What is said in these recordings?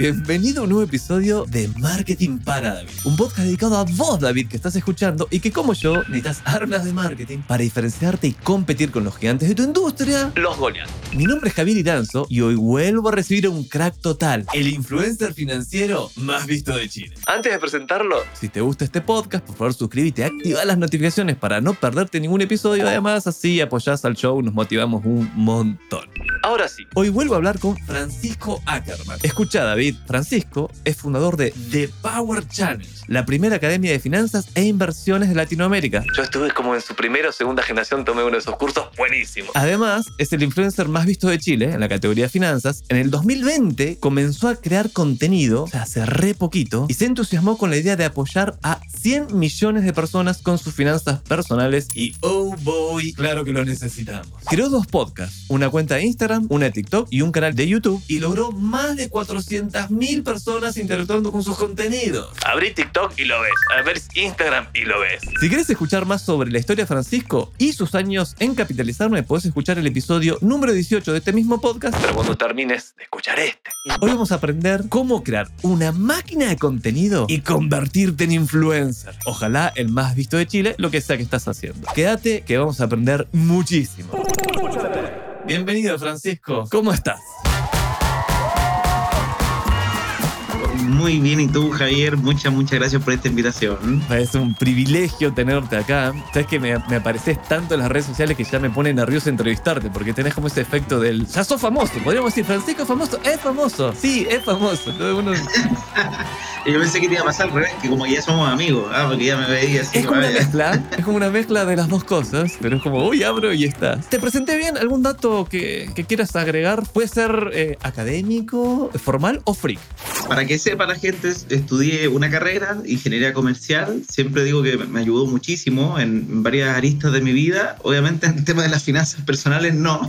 Bienvenido a un nuevo episodio de Marketing para David. Un podcast dedicado a vos, David, que estás escuchando y que como yo necesitas armas de marketing para diferenciarte y competir con los gigantes de tu industria, los Goliath. Mi nombre es Javier Iranzo y hoy vuelvo a recibir a un crack total, el influencer financiero más visto de Chile. Antes de presentarlo, si te gusta este podcast, por favor suscríbete y activa las notificaciones para no perderte ningún episodio. Además, así apoyás al show, nos motivamos un montón. Ahora sí, hoy vuelvo a hablar con Francisco Ackerman. Escucha, David, Francisco es fundador de The Power Challenge, la primera academia de finanzas e inversiones de Latinoamérica. Yo estuve como en su primera o segunda generación, tomé uno de esos cursos buenísimos. Además, es el influencer más visto de Chile en la categoría finanzas. En el 2020 comenzó a crear contenido, o sea, hace re poquito, y se entusiasmó con la idea de apoyar a 100 millones de personas con sus finanzas personales y oh boy, claro que lo necesitamos. Creó dos podcasts, una cuenta de Instagram, una de TikTok y un canal de YouTube y logró más de 400.000 personas interactuando con sus contenidos. Abrí TikTok y lo ves, abrí Instagram y lo ves. Si quieres escuchar más sobre la historia de Francisco y sus años en capitalizarme, puedes escuchar el episodio número 18 de este mismo podcast, pero cuando termines de escuchar este. Hoy vamos a aprender cómo crear una máquina de contenido y convertirte en influencer. Ojalá el más visto de Chile, lo que sea que estás haciendo. Quédate que vamos a aprender muchísimo. Bienvenido, Francisco. ¿Cómo estás? Muy bien, y tú, Javier, muchas, muchas gracias por esta invitación. Es un privilegio tenerte acá. Sabes que me, me apareces tanto en las redes sociales que ya me pone nervioso entrevistarte, porque tenés como ese efecto del. Ya sos famoso. Podríamos decir, Francisco es famoso. Es famoso. Sí, es famoso. Uno- yo pensé que te iba a pasar al revés, que como que ya somos amigos, ah, porque ya me veía así. Es como una mezcla, es como una mezcla de las dos cosas, pero es como, uy, abro y está. ¿Te presenté bien? ¿Algún dato que, que quieras agregar? Puede ser eh, académico, formal o freak. Para que sepa la gente, estudié una carrera, ingeniería comercial. Siempre digo que me ayudó muchísimo en varias aristas de mi vida. Obviamente en el tema de las finanzas personales no.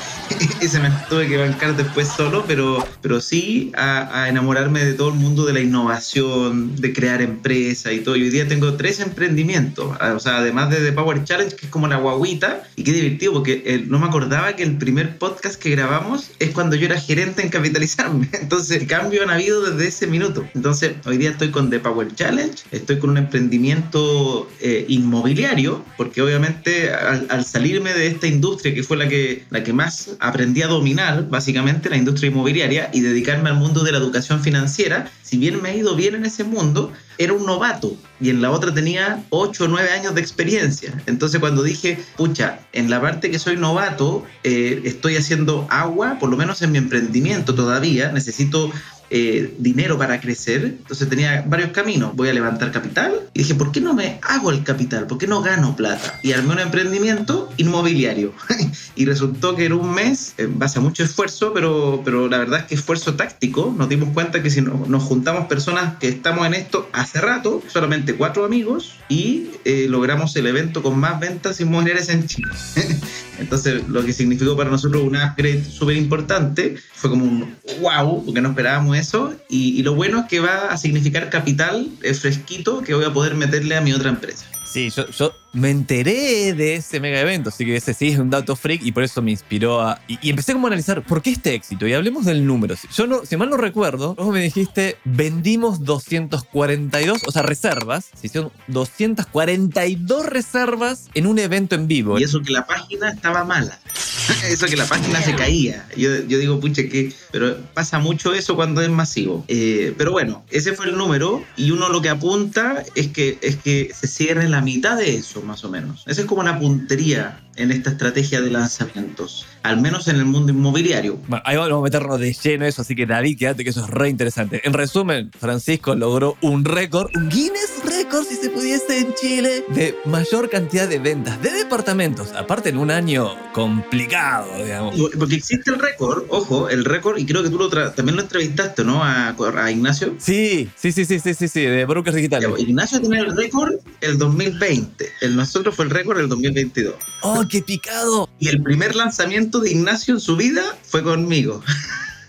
Ese me tuve que bancar después solo, pero, pero sí a, a enamorarme de todo el mundo de la innovación, de crear empresas y todo. Y hoy día tengo tres emprendimientos. O sea, además de The Power Challenge, que es como la guaguita. Y qué divertido, porque eh, no me acordaba que el primer podcast que grabamos es cuando yo era gerente en Capitalizarme. Entonces, cambio han habido desde ese minuto. Entonces, hoy día estoy con The Power Challenge, estoy con un emprendimiento eh, inmobiliario, porque obviamente al, al salirme de esta industria que fue la que, la que más aprendí a dominar, básicamente la industria inmobiliaria, y dedicarme al mundo de la educación financiera, si bien me ha ido bien en ese mundo, era un novato y en la otra tenía 8 o 9 años de experiencia. Entonces cuando dije, pucha, en la parte que soy novato, eh, estoy haciendo agua, por lo menos en mi emprendimiento todavía, necesito eh, dinero para crecer. Entonces tenía varios caminos. Voy a levantar capital. Y dije, ¿por qué no me hago el capital? ¿Por qué no gano plata? Y armé un emprendimiento inmobiliario. y resultó que en un mes, en base a mucho esfuerzo, pero, pero la verdad es que esfuerzo táctico, nos dimos cuenta que si no- nos juntamos personas que estamos en esto hace rato, solamente cuatro amigos, y eh, logramos el evento con más ventas inmobiliarias en Chile. Entonces, lo que significó para nosotros un upgrade súper importante fue como un wow, porque no esperábamos eso. Y, lo bueno es que va a significar capital fresquito que voy a poder meterle a mi otra empresa. Sí, yo me enteré de ese mega evento, así que ese sí es un dato freak y por eso me inspiró a... Y, empecé como a analizar por qué este éxito y hablemos del número. Yo no, si mal no recuerdo, vos me dijiste, vendimos 242, o sea, reservas, se hicieron 242 reservas en un evento en vivo. Y eso que la página estaba mala. Eso que la página se caía. Yo, yo digo, pucha, que. Pero pasa mucho eso cuando es masivo. Eh, pero bueno, ese fue el número. Y uno lo que apunta es que, es que se cierre la mitad de eso, más o menos. Esa es como una puntería en esta estrategia de lanzamientos. Al menos en el mundo inmobiliario. Ahí vamos a meternos de lleno eso, así que David, quédate que eso es re interesante. En resumen, Francisco logró un récord, un Guinness récord, si se pudiese, en Chile, de mayor cantidad de ventas de departamentos. Aparte en un año complicado, digamos. Porque existe el récord, ojo, el récord, y creo que tú lo también lo entrevistaste, ¿no? A, a Ignacio. Sí, sí, sí, sí, sí, sí, sí, de Brokers Digitales. Ya, pues, Ignacio tiene el récord el 2020. El nosotros fue el récord el 2022. ¡Oh, qué picado! Y el primer lanzamiento de Ignacio en su vida fue conmigo.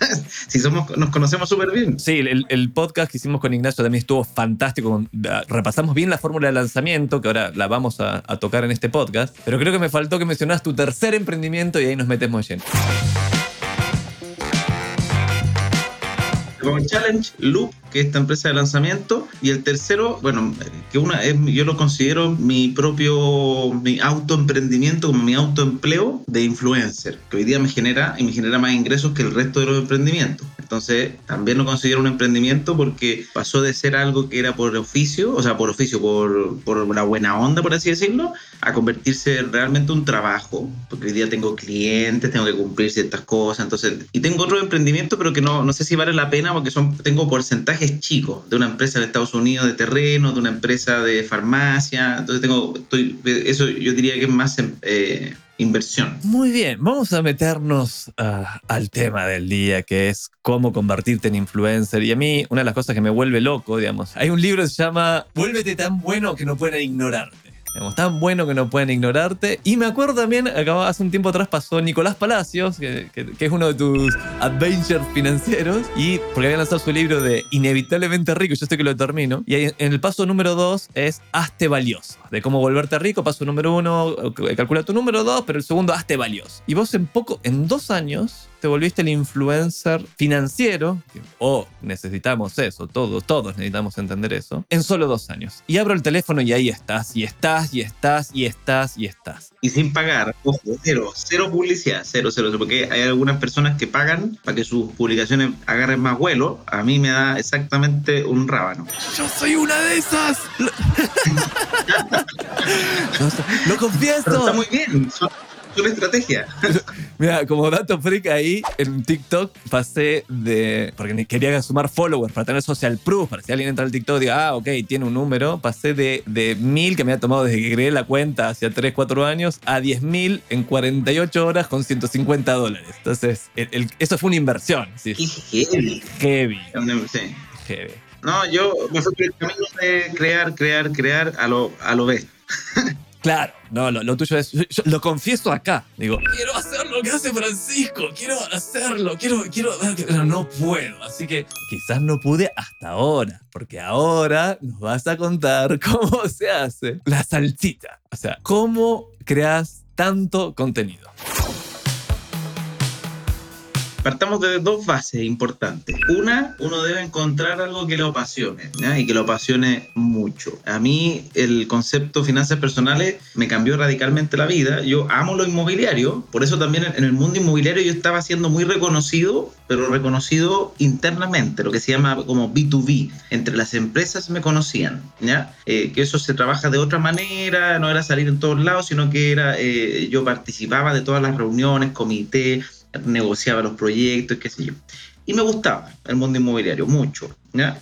Si somos, nos conocemos súper bien. Sí, el, el, podcast que hicimos con Ignacio también estuvo fantástico. Repasamos bien la fórmula de lanzamiento, que ahora la vamos a, tocar en este podcast. Pero creo que me faltó que mencionas tu tercer emprendimiento y ahí nos metemos lleno. Con Challenge Loop que es esta empresa de lanzamiento. Y el tercero, bueno, que una es, yo lo considero mi propio mi autoemprendimiento, como mi autoempleo de influencer, que hoy día me genera y me genera más ingresos que el resto de los emprendimientos. Entonces, también lo considero un emprendimiento porque pasó de ser algo que era por oficio, o sea, por oficio, por, por la buena onda, por así decirlo, a convertirse realmente un trabajo. Porque hoy día tengo clientes, tengo que cumplir ciertas cosas, entonces, y tengo otro emprendimiento, pero que no, no sé si vale la pena porque son, tengo porcentaje es chico, de una empresa de Estados Unidos de terreno, de una empresa de farmacia. Entonces tengo, estoy, eso yo diría que es más eh, inversión. Muy bien, vamos a meternos ah, al tema del día, que es cómo convertirte en influencer. Y a mí, una de las cosas que me vuelve loco, digamos, hay un libro que se llama Vuélvete tan bueno que no puedan ignorarte tan bueno que no pueden ignorarte. Y me acuerdo también, hace un tiempo atrás pasó Nicolás Palacios, que, es uno de tus adventures financieros, y porque había lanzado su libro de Inevitablemente Rico, yo sé que lo termino. Y en el paso número dos es Hazte valioso, de cómo volverte rico. Paso número uno, calcula tu número dos, pero el segundo, Hazte valioso. Y vos en poco, en dos años, te volviste el influencer financiero, o necesitamos eso, todos, todos necesitamos entender eso, en solo dos años. Y abro el teléfono y ahí estás, y estás, y estás, y estás, y estás. Y sin pagar, ojo, cero, cero publicidad, cero, cero, porque hay algunas personas que pagan para que sus publicaciones agarren más vuelo. A mí me da exactamente un rábano. Yo soy una de esas. lo, confieso. está muy bien una estrategia. Mira, como dato freak ahí, en TikTok pasé de. Porque quería sumar followers para tener social proof, para si alguien entra al TikTok y diga, ah, ok, tiene un número. Pasé de, de mil que me había tomado desde que creé la cuenta hacia 3, 4 años a 10 mil en 48 horas con 150 dólares. Entonces, eso fue una inversión. Sí. heavy. Heavy. Sí. Heavy. No, yo me fui por el camino de crear, crear, crear a lo, a lo B. Claro, no, lo, tuyo es. lo confieso acá. Digo, quiero hacer lo que hace Francisco, quiero hacerlo, quiero, quiero. Pero no puedo. Así que quizás no pude hasta ahora, porque ahora nos vas a contar cómo se hace la salsita. O sea, cómo creas tanto contenido. Partamos de dos bases importantes. Una, uno debe encontrar algo que lo apasione y que lo apasione mucho. A mí el concepto finanzas personales me cambió radicalmente la vida. Yo amo lo inmobiliario, por eso también en el mundo inmobiliario yo estaba siendo muy reconocido, pero reconocido internamente, lo que se llama como B2B. Entre las empresas me conocían, ¿ya? Eh, que eso se trabaja de otra manera, no era salir en todos lados, sino que era eh, yo participaba de todas las reuniones, comités negociaba los proyectos, qué sé yo. Y me gustaba el mundo inmobiliario, mucho.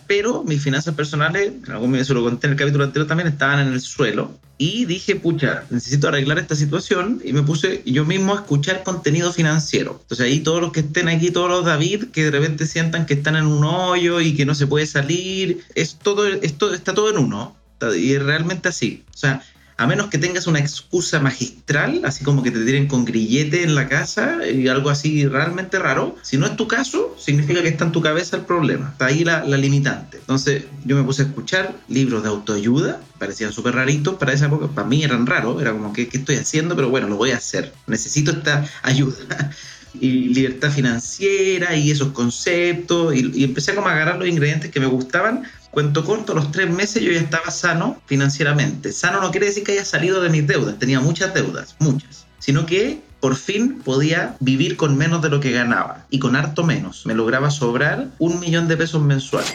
Pero mis finanzas personales, algún se lo conté en el capítulo anterior también, estaban en el suelo. Y dije, pucha, necesito arreglar esta situación. Y me puse yo mismo a escuchar contenido financiero. Entonces ahí todos los que estén aquí, todos los David, que de repente sientan que están en un hoyo y que no se puede salir, es todo, esto está todo en uno. Y es realmente así. A menos que tengas una excusa magistral, así como que te tiren con grillete en la casa y algo así realmente raro. Si no es tu caso, significa que está en tu cabeza el problema. Está ahí la, limitante. Entonces yo me puse a escuchar libros de autoayuda, parecían súper raritos para esa época, para mí eran raros, era como, que ¿qué estoy haciendo? Pero bueno, lo voy a hacer. Necesito esta ayuda. y libertad financiera y esos conceptos y, y, empecé como a agarrar los ingredientes que me gustaban Cuento corto, los tres meses yo ya estaba sano financieramente. Sano no quiere decir que haya salido de mis deudas, tenía muchas deudas, muchas, sino que por fin podía vivir con menos de lo que ganaba y con harto menos. Me lograba sobrar un millón de pesos mensuales.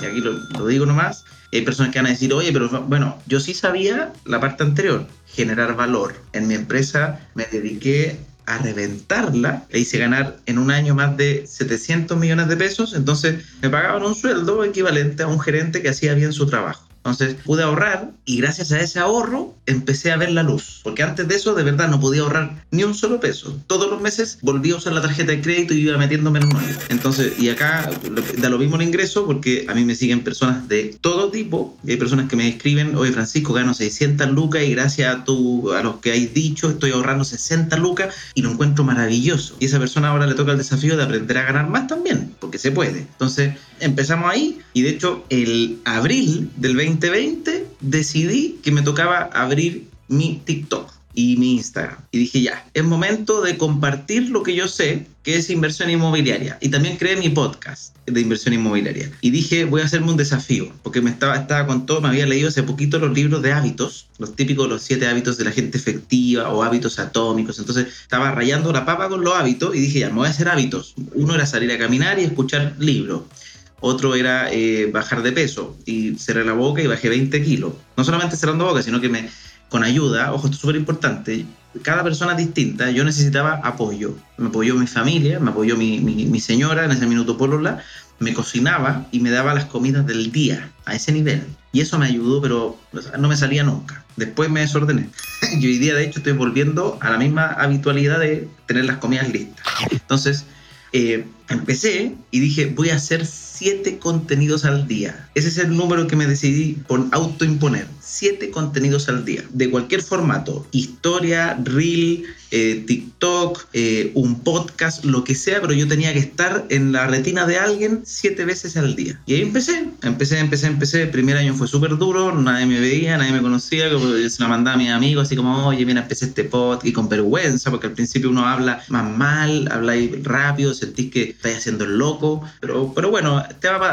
Y aquí lo, lo digo nomás. Hay personas que van a decir, oye, pero bueno, yo sí sabía la parte anterior, generar valor. En mi empresa me dediqué a reventarla, le hice ganar en un año más de 700 millones de pesos, entonces me pagaban un sueldo equivalente a un gerente que hacía bien su trabajo. Entonces pude ahorrar y gracias a ese ahorro empecé a ver la luz. Porque antes de eso de verdad no podía ahorrar ni un solo peso. Todos los meses volví a usar la tarjeta de crédito y iba metiéndome en un Entonces, y acá da lo mismo el ingreso porque a mí me siguen personas de todo tipo. Hay personas que me escriben, oye Francisco, gano 600 lucas y gracias a, tu, a los que hay dicho estoy ahorrando 60 lucas y lo encuentro maravilloso. Y esa persona ahora le toca el desafío de aprender a ganar más también, porque se puede. Entonces empezamos ahí y de hecho el abril del 2020 decidí que me tocaba abrir mi TikTok y mi Instagram. Y dije, ya, es momento de compartir lo que yo sé, que es inversión inmobiliaria. Y también creé mi podcast de inversión inmobiliaria. Y dije, voy a hacerme un desafío, porque me estaba, estaba con todo, me había leído hace poquito los libros de hábitos, los típicos, los siete hábitos de la gente efectiva o hábitos atómicos. Entonces estaba rayando la papa con los hábitos y dije, ya, me voy a hacer hábitos. Uno era salir a caminar y escuchar libros otro era eh, bajar de peso y cerré la boca y bajé 20 kilos. No solamente cerrando boca, sino que me, con ayuda, ojo, esto es súper importante, cada persona distinta, yo necesitaba apoyo. Me apoyó mi familia, me apoyó mi, mi, señora, en ese minuto Polola, me cocinaba y me daba las comidas del día, a ese nivel. Y eso me ayudó, pero no me salía nunca. Después me desordené. y hoy día, de hecho, estoy volviendo a la misma habitualidad de tener las comidas listas. Entonces, eh, empecé y dije, voy a hacer siete contenidos al día. Ese es el número que me decidí por autoimponer. Siete contenidos al día, de cualquier formato, historia, reel, eh, TikTok, eh, un podcast, lo que sea, pero yo tenía que estar en la retina de alguien siete veces al día. Y ahí empecé, empecé, empecé, empecé. El primer año fue súper duro, nadie me veía, nadie me conocía, yo se la mandaba a mis amigos, así como, oye, mira, empecé este podcast y con vergüenza, porque al principio uno habla más mal, habla rápido, sentís que estáis haciendo el loco, pero, pero bueno,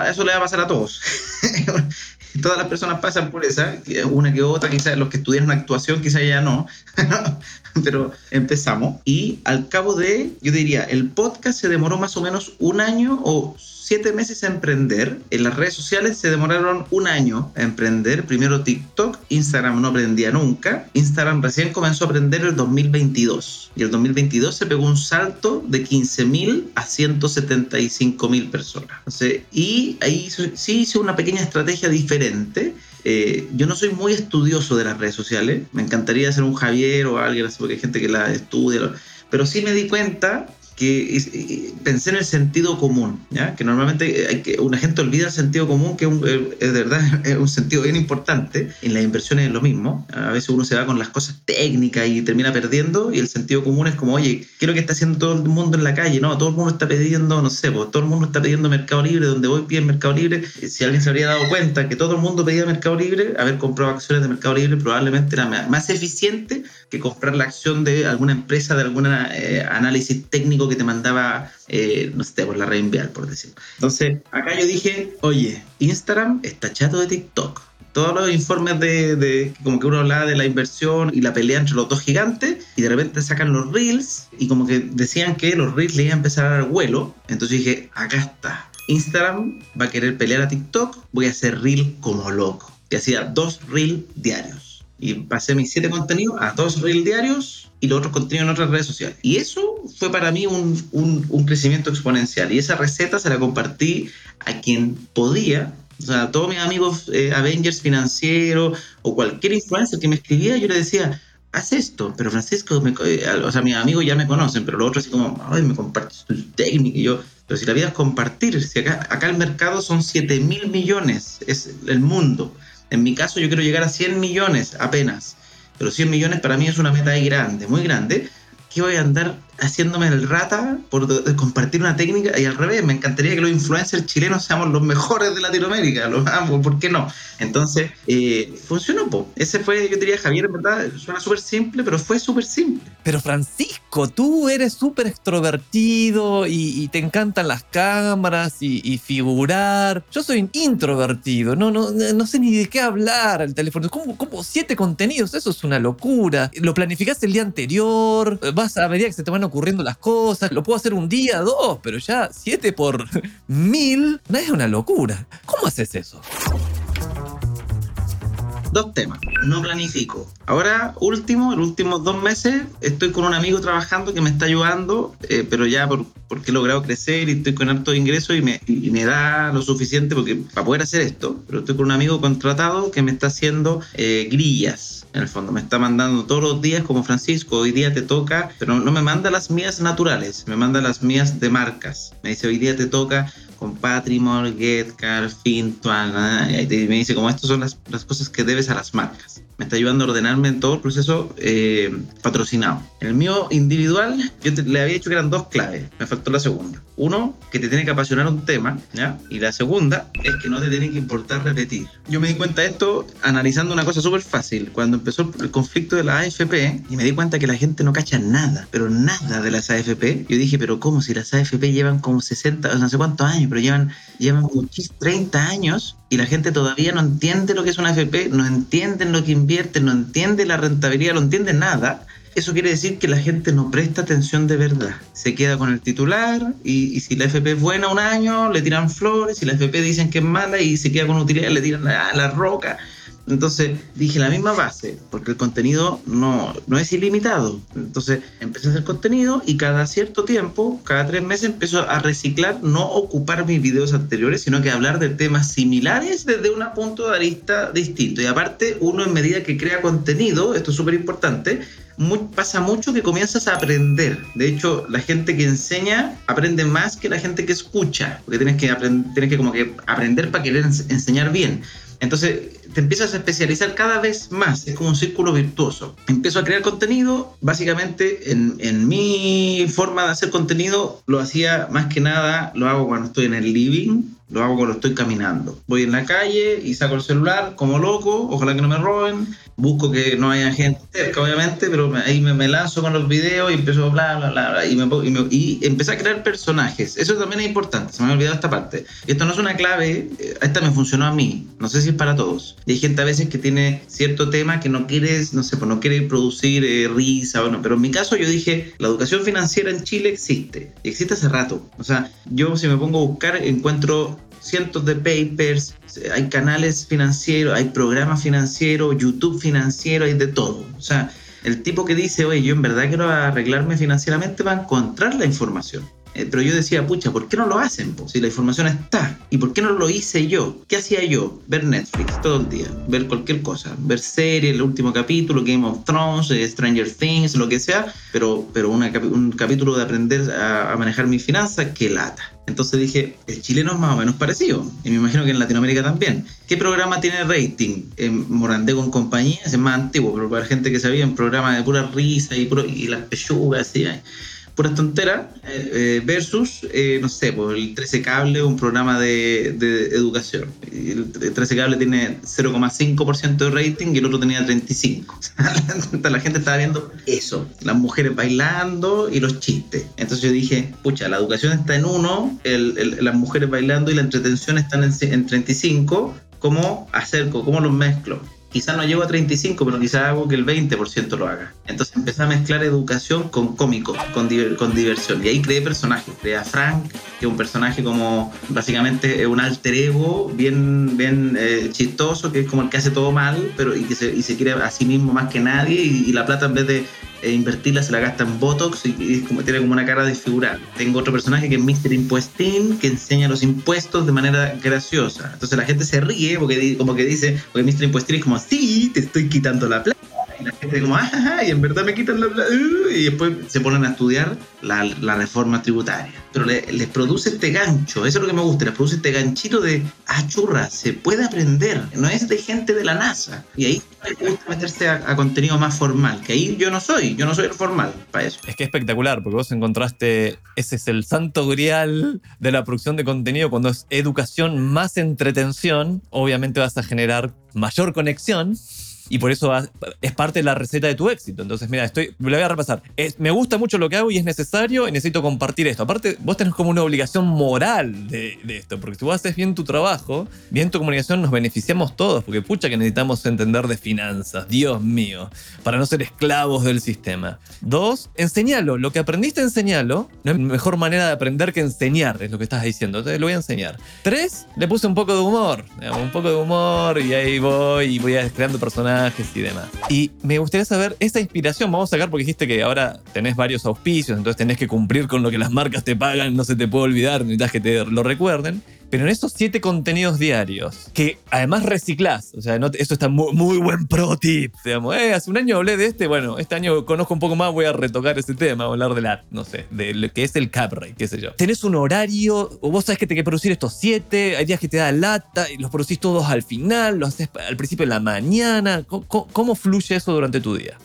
eso le va a pasar a todos. Todas las personas pasan por esa, una que otra, quizás los que estudiaron actuación, quizás ya no, pero empezamos. Y al cabo de, yo diría, el podcast se demoró más o menos un año o siete meses a emprender. En las redes sociales se demoraron un año a emprender. Primero TikTok, Instagram no aprendía nunca. Instagram recién comenzó a aprender el 2022. Y el 2022 se pegó un salto de 15.000 a 175.000 personas. y ahí sí hice una pequeña estrategia diferente. Eh, yo no soy muy estudioso de las redes sociales. Me encantaría ser un Javier o alguien así, porque hay gente que la estudia. Pero sí me di cuenta que pensé en el sentido común, ¿ya? que normalmente hay que, una gente olvida el sentido común, que eh, es, de verdad es un sentido bien importante. En las inversiones es lo mismo. A veces uno se va con las cosas técnicas y termina perdiendo, y el sentido común es como, oye, ¿qué es lo que está haciendo todo el mundo en la calle? No, todo el mundo está pidiendo, no sé, pues, todo el mundo está pidiendo Mercado Libre, donde voy pide Mercado Libre. Si alguien se habría dado cuenta que todo el mundo pedía Mercado Libre, haber comprado acciones de Mercado Libre probablemente era más eficiente que comprar la acción de alguna empresa, de algún eh, análisis técnico que te mandaba, eh, no sé, por la reenviar, por decirlo. Entonces, acá yo dije, oye, Instagram está chato de TikTok. Todos los informes de, de, como que uno hablaba de la inversión y la pelea entre los dos gigantes, y de repente sacan los reels, y como que decían que los reels le iban a empezar a dar vuelo. Entonces dije, acá está. Instagram va a querer pelear a TikTok, voy a hacer reel como loco. Y hacía dos reels diarios y pasé mis siete contenidos a dos reels diarios y los otros contenidos en otras redes sociales. Y eso fue para mí un, un, crecimiento exponencial. Y esa receta se la compartí a quien podía. O sea, a todos mis amigos eh, Avengers financieros o cualquier influencer que me escribía, yo le decía, haz esto. Pero Francisco, eh, o sea, mis amigos ya me conocen, pero los otros así como, ay, me compartes tu técnica. Y yo, pero si la vida es compartir, si acá, acá el mercado son 7 mil millones, es el mundo. En mi caso yo quiero llegar a 100 millones apenas, pero 100 millones para mí es una meta grande, muy grande. ¿Qué voy a andar haciéndome el rata por compartir una técnica y al revés, me encantaría que los influencers chilenos seamos los mejores de Latinoamérica, los amo, ¿por qué no? Entonces, eh, funcionó, po. ese fue, yo diría, Javier, en verdad, suena súper simple, pero fue súper simple. Pero Francisco, tú eres súper extrovertido y, te encantan las cámaras y, figurar. Yo soy introvertido, no, no, no sé ni de qué hablar al teléfono. ¿Cómo, ¿Cómo siete contenidos? Eso es una locura. Lo planificaste el día anterior, vas a medida que se te van ocurriendo las cosas. Lo puedo hacer un día, dos, pero ya siete por mil no es una locura. ¿Cómo haces eso? dos temas. No planifico. Ahora, último, los últimos dos meses, estoy con un amigo trabajando que me está ayudando, eh, pero ya por, porque he logrado crecer y estoy con alto ingreso y me, y me da lo suficiente porque, para poder hacer esto. Pero estoy con un amigo contratado que me está haciendo eh, grillas en el fondo. Me está mandando todos los días como Francisco, hoy día te toca, pero no me manda las mías naturales, me manda las mías de marcas. Me dice, hoy día te toca con Patrimon, GetCar, Fintuan, y me dice como estas son las, las, cosas que debes a las marcas. Me está ayudando a ordenarme en todo el proceso eh, patrocinado. En el mío individual, yo te, le había dicho que eran dos claves, me faltó la segunda. Uno, que te tiene que apasionar un tema, ¿ya? Y la segunda es que no te tiene que importar repetir. Yo me di cuenta de esto analizando una cosa súper fácil. Cuando empezó el conflicto de la AFP, y me di cuenta que la gente no cacha nada, pero nada de las AFP, yo dije, pero ¿cómo? Si las AFP llevan como 60, no sé cuántos años, pero llevan, llevan muchísimos 30 años y la gente todavía no entiende lo que es una AFP, no entienden lo que invierten, no entiende la rentabilidad, no entiende nada. Eso quiere decir que la gente no presta atención de verdad. Se queda con el titular y, y si la FP es buena un año, le tiran flores. Si la FP dicen que es mala y se queda con utilidad, le tiran la, la roca. Entonces dije la misma base, porque el contenido no, no es ilimitado. Entonces empecé a hacer contenido y cada cierto tiempo, cada tres meses, empiezo a reciclar, no ocupar mis videos anteriores, sino que hablar de temas similares desde un punto de vista distinto. Y aparte, uno en medida que crea contenido, esto es súper importante, pasa mucho que comienzas a aprender. De hecho, la gente que enseña aprende más que la gente que escucha, porque tienes que, tienes que como que aprender para querer enseñar bien. Entonces te empiezas a especializar cada vez más, es como un círculo virtuoso. Empiezo a crear contenido, básicamente en, en, mi forma de hacer contenido lo hacía más que nada, lo hago cuando estoy en el living, lo hago cuando estoy caminando. Voy en la calle y saco el celular como loco, ojalá que no me roben, busco que no haya gente cerca, obviamente, pero ahí me, me lanzo con los videos y empiezo a bla, bla, bla, y, me, empecé a crear personajes. Eso también es importante, se me ha olvidado esta parte. Esto no es una clave, esta me funcionó a mí, no sé si es para todos. Y hay gente a veces que tiene cierto tema que no quieres, no sé, pues no quiere producir eh, risa, bueno, pero en mi caso yo dije, la educación financiera en Chile existe, y existe hace rato. O sea, yo si me pongo a buscar encuentro cientos de papers, hay canales financieros, hay programas financieros, YouTube financiero, hay de todo. O sea, el tipo que dice, oye, yo en verdad quiero arreglarme financieramente va a encontrar la información. Eh, pero yo decía, pucha, ¿por qué no lo hacen? Po? Si la información está. ¿Y por qué no lo hice yo? ¿Qué hacía yo? Ver Netflix todo el día, ver cualquier cosa, ver series, el último capítulo, Game of Thrones, eh, Stranger Things, lo que sea, pero, pero una, un capítulo de aprender a, a manejar mis finanzas, qué lata. Entonces dije, el chileno es más o menos parecido, y me imagino que en Latinoamérica también. ¿Qué programa tiene rating? Eh, Morandé con compañía, es más antiguo, pero para gente que sabía, un programa de pura risa y, puro, y las pechugas, y, puras tonteras, eh, versus, eh, no sé, pues el 13 Cable, un programa de, de educación. El 13 Cable tiene 0,5% de rating y el otro tenía 35%. la gente estaba viendo eso, las mujeres bailando y los chistes. Entonces yo dije, pucha, la educación está en uno, el, el, las mujeres bailando y la entretención están en, en 35%. ¿Cómo acerco? ¿Cómo los mezclo? Quizás no llego a 35, pero quizás hago que el 20% lo haga. Entonces empecé a mezclar educación con cómico, con, con diversión. Y ahí creé personajes. Creé a Frank, que es un personaje como básicamente un alter ego, bien, bien eh, chistoso, que es como el que hace todo mal, pero y que se, y se quiere a sí mismo más que nadie. Y la plata en vez de e invertirla se la gasta en Botox y, como, tiene como una cara desfigurada. Tengo otro personaje que es Mr. Impuestín, que enseña los impuestos de manera graciosa. Entonces la gente se ríe porque como que dice, porque Mr. Impuestín es como, sí, te estoy quitando la plata. Y la gente como, ah, y en verdad me quitan la. Uh, y después se ponen a estudiar la, la reforma tributaria. Pero le, les produce este gancho, eso es lo que me gusta, les produce este ganchito de, ah, churra, se puede aprender, no es de gente de la NASA. Y ahí me gusta meterse a, a contenido más formal, que ahí yo no soy, yo no soy el formal para eso. Es que es espectacular, porque vos encontraste, ese es el santo grial de la producción de contenido, cuando es educación más entretención, obviamente vas a generar mayor conexión y por eso es parte de la receta de tu éxito. Entonces, mira, estoy, lo voy a repasar. Me gusta mucho lo que hago y es necesario y necesito compartir esto. Aparte, vos tenés como una obligación moral de, de esto, porque si vos haces bien tu trabajo, bien tu comunicación, nos beneficiamos todos, porque pucha que necesitamos entender de finanzas, Dios mío, para no ser esclavos del sistema. Dos, enseñalo. Lo que aprendiste, enseñalo. No hay mejor manera de aprender que enseñar, es lo que estás diciendo. Entonces lo voy a enseñar. Tres, le puse un poco de humor. un poco de humor y ahí voy y voy creando personajes y demás. Y me gustaría saber esa inspiración. Vamos a sacar porque dijiste que ahora tenés varios auspicios, entonces tenés que cumplir con lo que las marcas te pagan, no se te puede olvidar, necesitas que te lo recuerden. Pero en esos siete contenidos diarios, que además reciclás, o sea, no, esto está muy, buen pro tip, digamos, eh, hace un año hablé de este, bueno, este año conozco un poco más, voy a retocar ese tema, voy a hablar de la, no sé, de lo que es el cap rate, qué sé yo. Tenés un horario, o vos sabés que tenés que producir estos siete, hay días que te da lata y los producís todos al final, lo haces al principio de la mañana, cómo fluye eso durante tu día?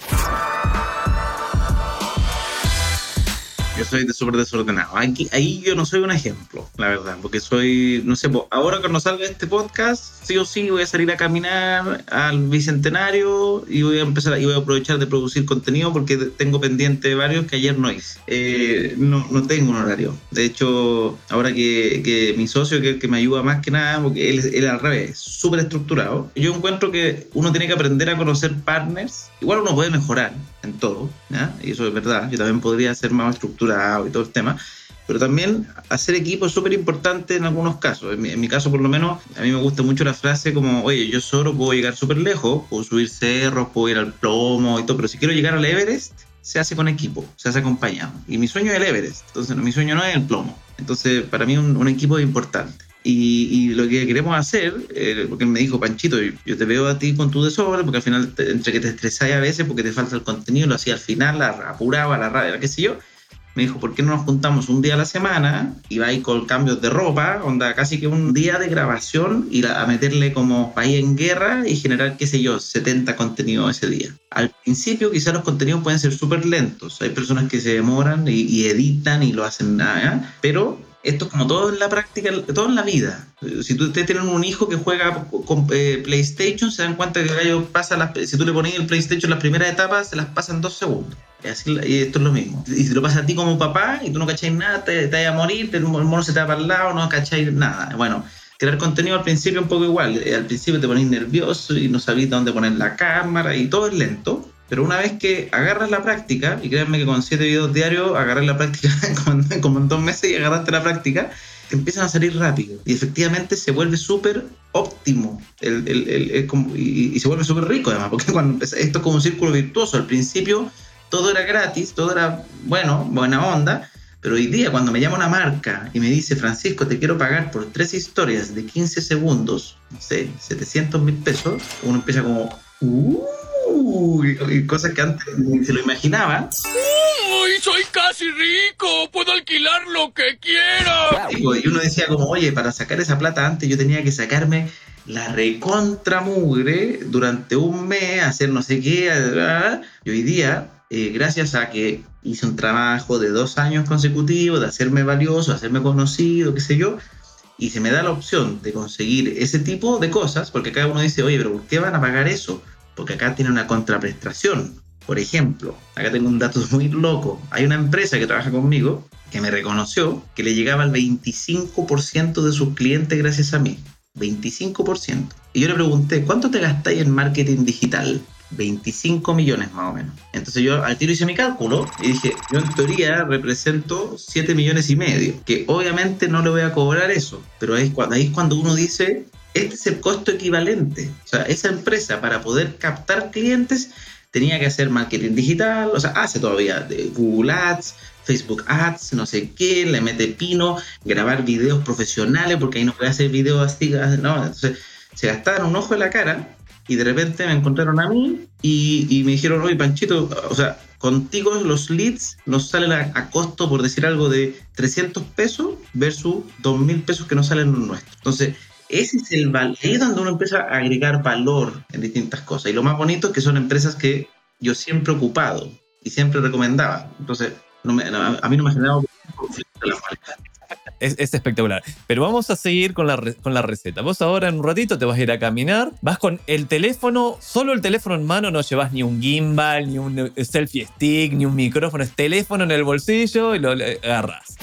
Yo soy súper desordenado. ahí yo no soy un ejemplo, la verdad, porque soy, no sé, ahora cuando salga este podcast, sí o sí voy a salir a caminar al bicentenario y voy a empezar y voy a aprovechar de producir contenido porque tengo pendiente varios que ayer no hice. Eh, no, no tengo un horario. De hecho, ahora que, que mi socio, que, que me ayuda más que nada, porque él, él al revés, súper estructurado, yo encuentro que uno tiene que aprender a conocer partners. Igual uno puede mejorar en todo, y eso es verdad. Yo también podría ser más estructurado y todo el tema. Pero también hacer equipo es súper importante en algunos casos. En mi, caso, por lo menos, a mí me gusta mucho la frase como, oye, yo solo puedo llegar súper lejos, puedo subir cerros, puedo ir al plomo y todo, pero si quiero llegar al Everest, se hace con equipo, se hace acompañado. Y mi sueño es el Everest, entonces mi sueño no es el plomo. Entonces, para mí un, equipo es importante. Y, lo que queremos hacer, eh, porque me dijo Panchito, yo, te veo a ti con tu desorden, porque al final, entre que te estresáis a veces porque te falta el contenido, lo hacía al final, la apuraba, la rabia, qué sé yo me dijo, ¿por qué no nos juntamos un día a la semana? Y va ahí con cambios de ropa, onda casi que un día de grabación, ir a meterle como país en guerra y generar, qué sé yo, 70 contenidos ese día. Al principio quizás los contenidos pueden ser súper lentos, hay personas que se demoran y, editan y lo hacen nada, pero esto es como todo en la práctica, todo en la vida. Si tú, ustedes tienen un hijo que juega con eh, PlayStation, se dan cuenta que el gallo pasa las, si tú le pones el PlayStation las primeras etapas, se las pasa en dos segundos. Y, esto es lo mismo. Y si lo pasa a ti como papá y tú no cacháis nada, te, te a morir, el mono se te va para el lado, no cacháis nada. Bueno, crear contenido al principio un poco igual. Eh, al principio te pones nervioso y no sabías dónde poner la cámara y todo es lento. Pero una vez que agarras la práctica, y créanme que con siete videos diarios agarras la práctica como en dos meses y agarraste la práctica, te empiezan a salir rápido. Y efectivamente se vuelve súper óptimo el, el, el, y, y, se vuelve súper rico además, porque cuando esto es como un círculo virtuoso. Al principio todo era gratis, todo era, bueno, buena onda, pero hoy día cuando me llama una marca y me dice, Francisco, te quiero pagar por tres historias de 15 segundos, no sé, 700 mil pesos, uno empieza como, uh, y cosas que antes ni se lo imaginaba. ¡Uy, soy casi rico! ¡Puedo alquilar lo que quiera! Y uno decía como, oye, para sacar esa plata antes yo tenía que sacarme la recontra mugre durante un mes, hacer no sé qué, y hoy día eh, gracias a que hice un trabajo de dos años consecutivos, de hacerme valioso, hacerme conocido, qué sé yo, y se me da la opción de conseguir ese tipo de cosas, porque cada uno dice, oye, pero ¿por qué van a pagar eso? Porque acá tiene una contraprestación. Por ejemplo, acá tengo un dato muy loco. Hay una empresa que trabaja conmigo que me reconoció que le llegaba al 25% de sus clientes gracias a mí. 25%. Y yo le pregunté, ¿cuánto te gastáis en marketing digital? 25 millones más o menos. Entonces yo al tiro hice mi cálculo y dije, yo en teoría represento 7 millones y medio, que obviamente no le voy a cobrar eso, pero ahí es cuando uno dice, este es el costo equivalente. O sea, esa empresa para poder captar clientes tenía que hacer marketing digital, o sea, hace todavía Google Ads, Facebook Ads, no sé qué, le mete pino, grabar videos profesionales, porque ahí no puede hacer videos así, no, entonces se gastaron un ojo en la cara y de repente me encontraron a mí y, me dijeron, oye, Panchito, o sea, contigo los leads nos salen a, costo, por decir algo, de 300 pesos versus 2.000 pesos que nos salen los nuestros. Entonces, ese es el valor, ahí es donde uno empieza a agregar valor en distintas cosas. Y lo más bonito es que son empresas que yo siempre he ocupado y siempre recomendaba. Entonces, a mí no me ha generado conflicto la es, es espectacular. Pero vamos a seguir con la, con la receta. Vos ahora en un ratito te vas a ir a caminar, vas con el teléfono, solo el teléfono en mano, no llevas ni un gimbal, ni un eh, selfie stick, ni un micrófono, es teléfono en el bolsillo y lo agarrás.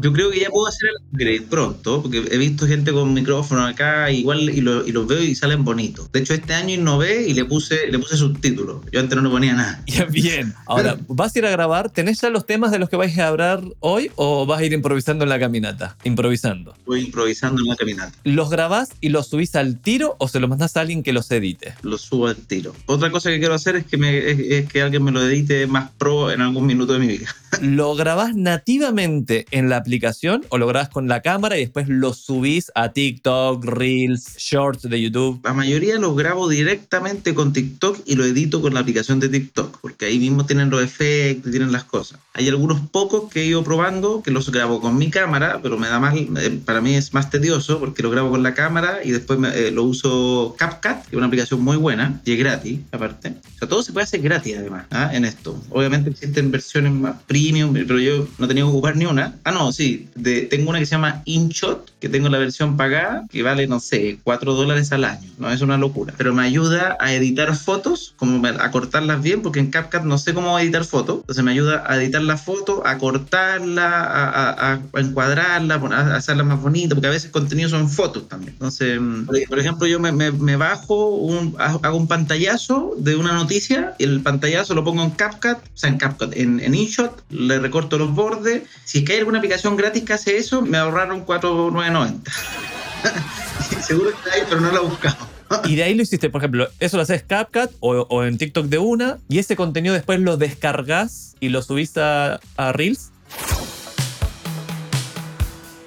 Yo creo que ya puedo hacer el upgrade pronto, porque he visto gente con micrófono acá igual y, lo- y los veo y salen bonitos. De hecho, este año innové y le puse, le puse subtítulos. Yo antes no le ponía nada. Ya, Bien. Ahora, ¿vas a ir a grabar? ¿Tenés ya los temas de los que vais a hablar hoy o vas a ir improvisando en la caminata? Improvisando. Voy improvisando en la caminata. ¿Los grabás y los subís al tiro o se los mandás a alguien que los edite? Lo subo al tiro. Otra cosa que quiero hacer es que, me, es, es que alguien me lo edite más pro en algún minuto de mi vida. ¿Lo grabás nativamente en la aplicación o lo grabás con la cámara y después lo subís a TikTok, Reels, Shorts de YouTube? La mayoría los grabo directamente con TikTok y lo edito con la aplicación de TikTok, porque ahí mismo tienen los efectos, tienen las cosas. Hay algunos pocos que he ido probando que los grabo con mi cámara, pero me da más, eh, para mí es más tedioso porque lo grabo con la cámara y después me- eh, lo uso CapCut, que es una aplicación muy buena y es gratis, aparte. O sea, todo se puede hacer gratis además ¿ah? en esto. Obviamente existen versiones más premium, pero yo no tenido que ocupar ni una. Ah, no, sí, de- tengo una que se llama InShot, que tengo la versión pagada, que vale, no sé, 4 dólares al año. No es una locura. Pero me ayuda a editar fotos, como a cortarlas bien, porque en CapCut no sé cómo editar fotos. Entonces me ayuda a editar la foto, a cortarla, a, a- a- encuadrarla, a hacerla más bonita, porque a veces el contenido son fotos también. Entonces, mm, por por ejemplo, yo me, me- me bajo, un, hago un pantallazo de una noticia y el pantallazo lo pongo en CapCut, o sea, en CapCut, en, en InShot, le recorto los bordes. Si es que hay alguna aplicación gratis que hace eso, me ahorraron 4,990. Seguro que hay, pero no la he buscado. Y de ahí lo hiciste, por ejemplo, eso lo haces CapCut o, en TikTok de una y ese contenido después lo descargas y lo subís a Reels.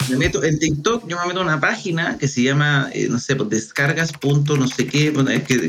Me meto en TikTok, yo me meto a una página que se llama, eh, no sé, pues, descargas punto no sé qué,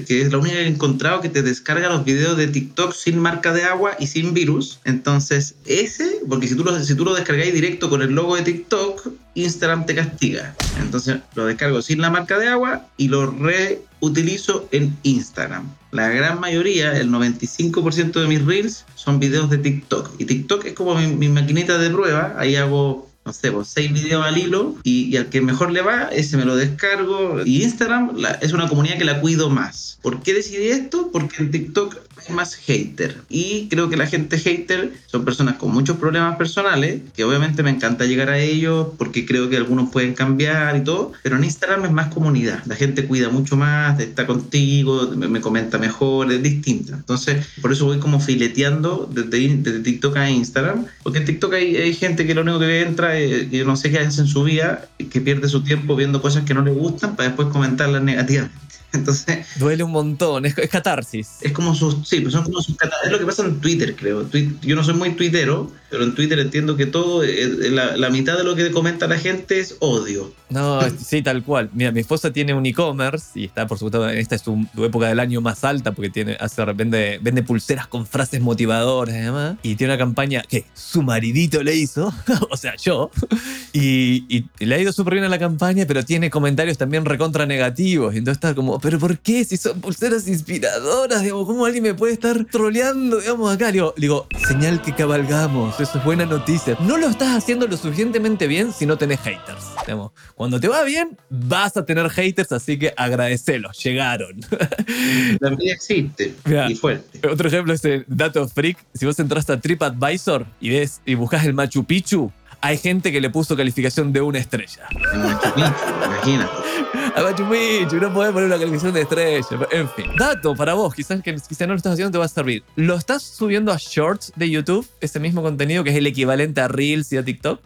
que es la única que he encontrado que te descarga los videos de TikTok sin marca de agua y sin virus. Entonces, ese, porque si tú lo, si tú lo descargáis directo con el logo de TikTok, Instagram te castiga. Entonces, lo descargo sin la marca de agua y lo reutilizo en Instagram. La gran mayoría, el 95% de mis reels son videos de TikTok. Y TikTok es como mi, mi maquinita de prueba. Ahí hago no sé, pues, seis videos al hilo y, y al que mejor le va, ese me lo descargo. Y Instagram la- es una comunidad que la cuido más. ¿Por qué decidí esto? Porque en TikTok hay más hater. Y creo que la gente hater son personas con muchos problemas personales, que obviamente me encanta llegar a ellos porque creo que algunos pueden cambiar y todo, pero en Instagram es más comunidad. La gente cuida mucho más, está contigo, me, me comenta mejor, es distinta. Entonces, por eso voy como fileteando desde, desde TikTok a Instagram, porque en TikTok hay, hay gente que lo único que entra, eh, que no sé qué hace en su vida, que pierde su tiempo viendo cosas que no le gustan para después comentarlas negativamente. Entonces, Duele un montón, es, es catarsis. es como sus, sí, pues son como sus es lo que pasa en Twitter, creo. Yo no soy muy tuitero, pero en Twitter entiendo que todo, eh, eh, la, la mitad de lo que comenta la gente es odio. No, sí, tal cual. Mira, mi esposa tiene un e-commerce y está, por supuesto, en esta es su, su época del año más alta porque tiene, hace, vende, vende pulseras con frases motivadoras y demás. Y tiene una campaña que su maridito le hizo, o sea, yo. Y, y le ha ido súper bien a la campaña, pero tiene comentarios también recontra negativos. Y entonces está como, ¿pero por qué? Si son pulseras inspiradoras, digamos, ¿cómo alguien me puede estar troleando, digamos, acá? Le digo, digo, señal que cabalgamos, eso es buena noticia. No lo estás haciendo lo suficientemente bien si no tenés haters. Digamos, cuando te va bien, vas a tener haters, así que agradecelos, llegaron. Envidia existe Ya. y fuerte. Otro ejemplo es el Dato Freak. Si vos entras a TripAdvisor y ves y buscas el Machu Picchu, hay gente que le puso calificación de una estrella. En Machu Picchu, imagínate. Picchu, no podés poner una calificación de estrella. En fin. Dato para vos, quizás que quizás no lo estás haciendo, te va a servir. ¿Lo estás subiendo a Shorts de YouTube? Ese mismo contenido que es el equivalente a Reels y a TikTok.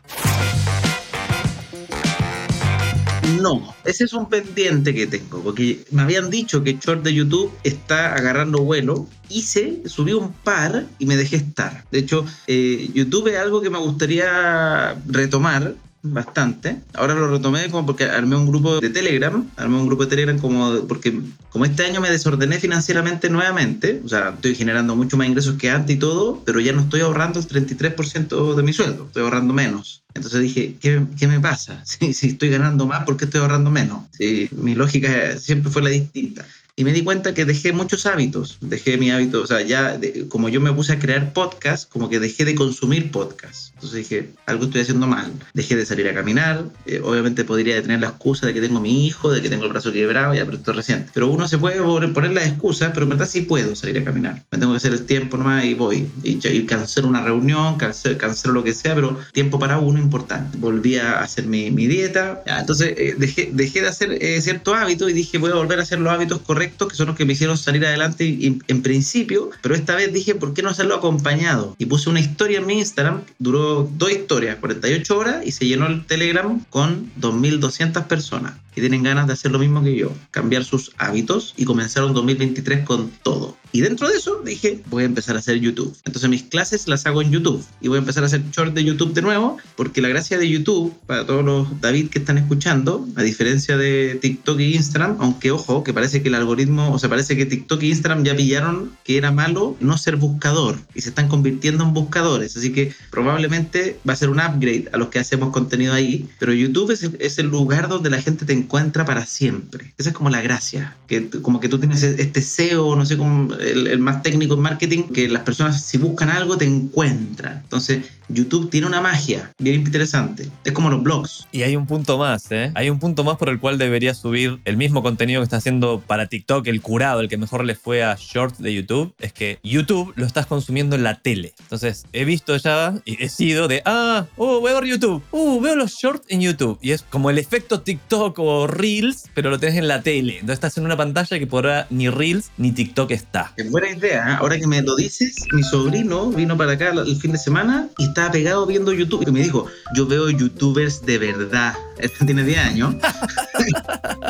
No, ese es un pendiente que tengo, porque me habían dicho que Short de YouTube está agarrando vuelo. Hice, subí un par y me dejé estar. De hecho, eh, YouTube es algo que me gustaría retomar bastante. Ahora lo retomé como porque armé un grupo de Telegram, armé un grupo de Telegram como porque como este año me desordené financieramente nuevamente, o sea, estoy generando mucho más ingresos que antes y todo, pero ya no estoy ahorrando el 33% de mi sueldo, estoy ahorrando menos. Entonces dije, ¿qué, qué me pasa? Si, si estoy ganando más, ¿por qué estoy ahorrando menos? Si mi lógica siempre fue la distinta. Y me di cuenta que dejé muchos hábitos. Dejé mi hábito, o sea, ya de- como yo me puse a crear podcast, como que dejé de consumir podcast. Entonces dije, algo estoy haciendo mal. Dejé de salir a caminar. eh, obviamente podría tener la excusa de que tengo mi hijo, de que tengo el brazo quebrado, ya, pero esto es reciente. Pero uno se puede poner las excusas, pero en verdad sí puedo salir a caminar. Me tengo que hacer el tiempo nomás y voy. Y, y cancelo una reunión, cancelo, cancelo lo que sea, pero tiempo para uno importante. Volví a hacer mi, mi dieta. Ya, entonces eh, dejé, dejé de hacer eh, ciertos hábitos y dije, voy a volver a hacer los hábitos correctos, que son los que me hicieron salir adelante en principio. Pero esta vez dije, ¿por qué no hacerlo acompañado? Y puse una historia en mi Instagram, duró dos historias, 48 horas, y se llenó el Telegram con 2.200 personas que tienen ganas de hacer lo mismo que yo, cambiar sus hábitos y comenzar un 2023 con todo. Y dentro de eso dije, voy a empezar a hacer YouTube. Entonces mis clases las hago en YouTube y voy a empezar a hacer short de YouTube de nuevo, porque la gracia de YouTube, para todos los David que están escuchando, a diferencia de TikTok e Instagram, aunque ojo, que parece que el algoritmo, o sea, parece que TikTok e Instagram ya pillaron que era malo no ser buscador y se están convirtiendo en buscadores. Así que probablemente va a ser un upgrade a los que hacemos contenido ahí, pero YouTube es el, es el lugar donde la gente te encuentra para siempre. Esa es como la gracia, que como que tú tienes este SEO, no sé cómo, el, el más técnico en marketing, que las personas si buscan algo te encuentran. Entonces, YouTube tiene una magia bien interesante. Es como los blogs. Y hay un punto más, ¿eh? Hay un punto más por el cual debería subir el mismo contenido que está haciendo para TikTok, el curado, el que mejor le fue a Shorts de YouTube. Es que YouTube lo estás consumiendo en la tele. Entonces, he visto ya y he sido de, ah, oh, voy a ver YouTube. Uh, veo los Shorts en YouTube. Y es como el efecto TikTok o Reels, pero lo tenés en la tele. Entonces estás en una pantalla que por ahora ni Reels ni TikTok está. Es buena idea. ¿eh? Ahora que me lo dices, mi sobrino vino para acá el fin de semana y estaba pegado viendo YouTube. Y me dijo, yo veo youtubers de verdad. Este tiene 10 años.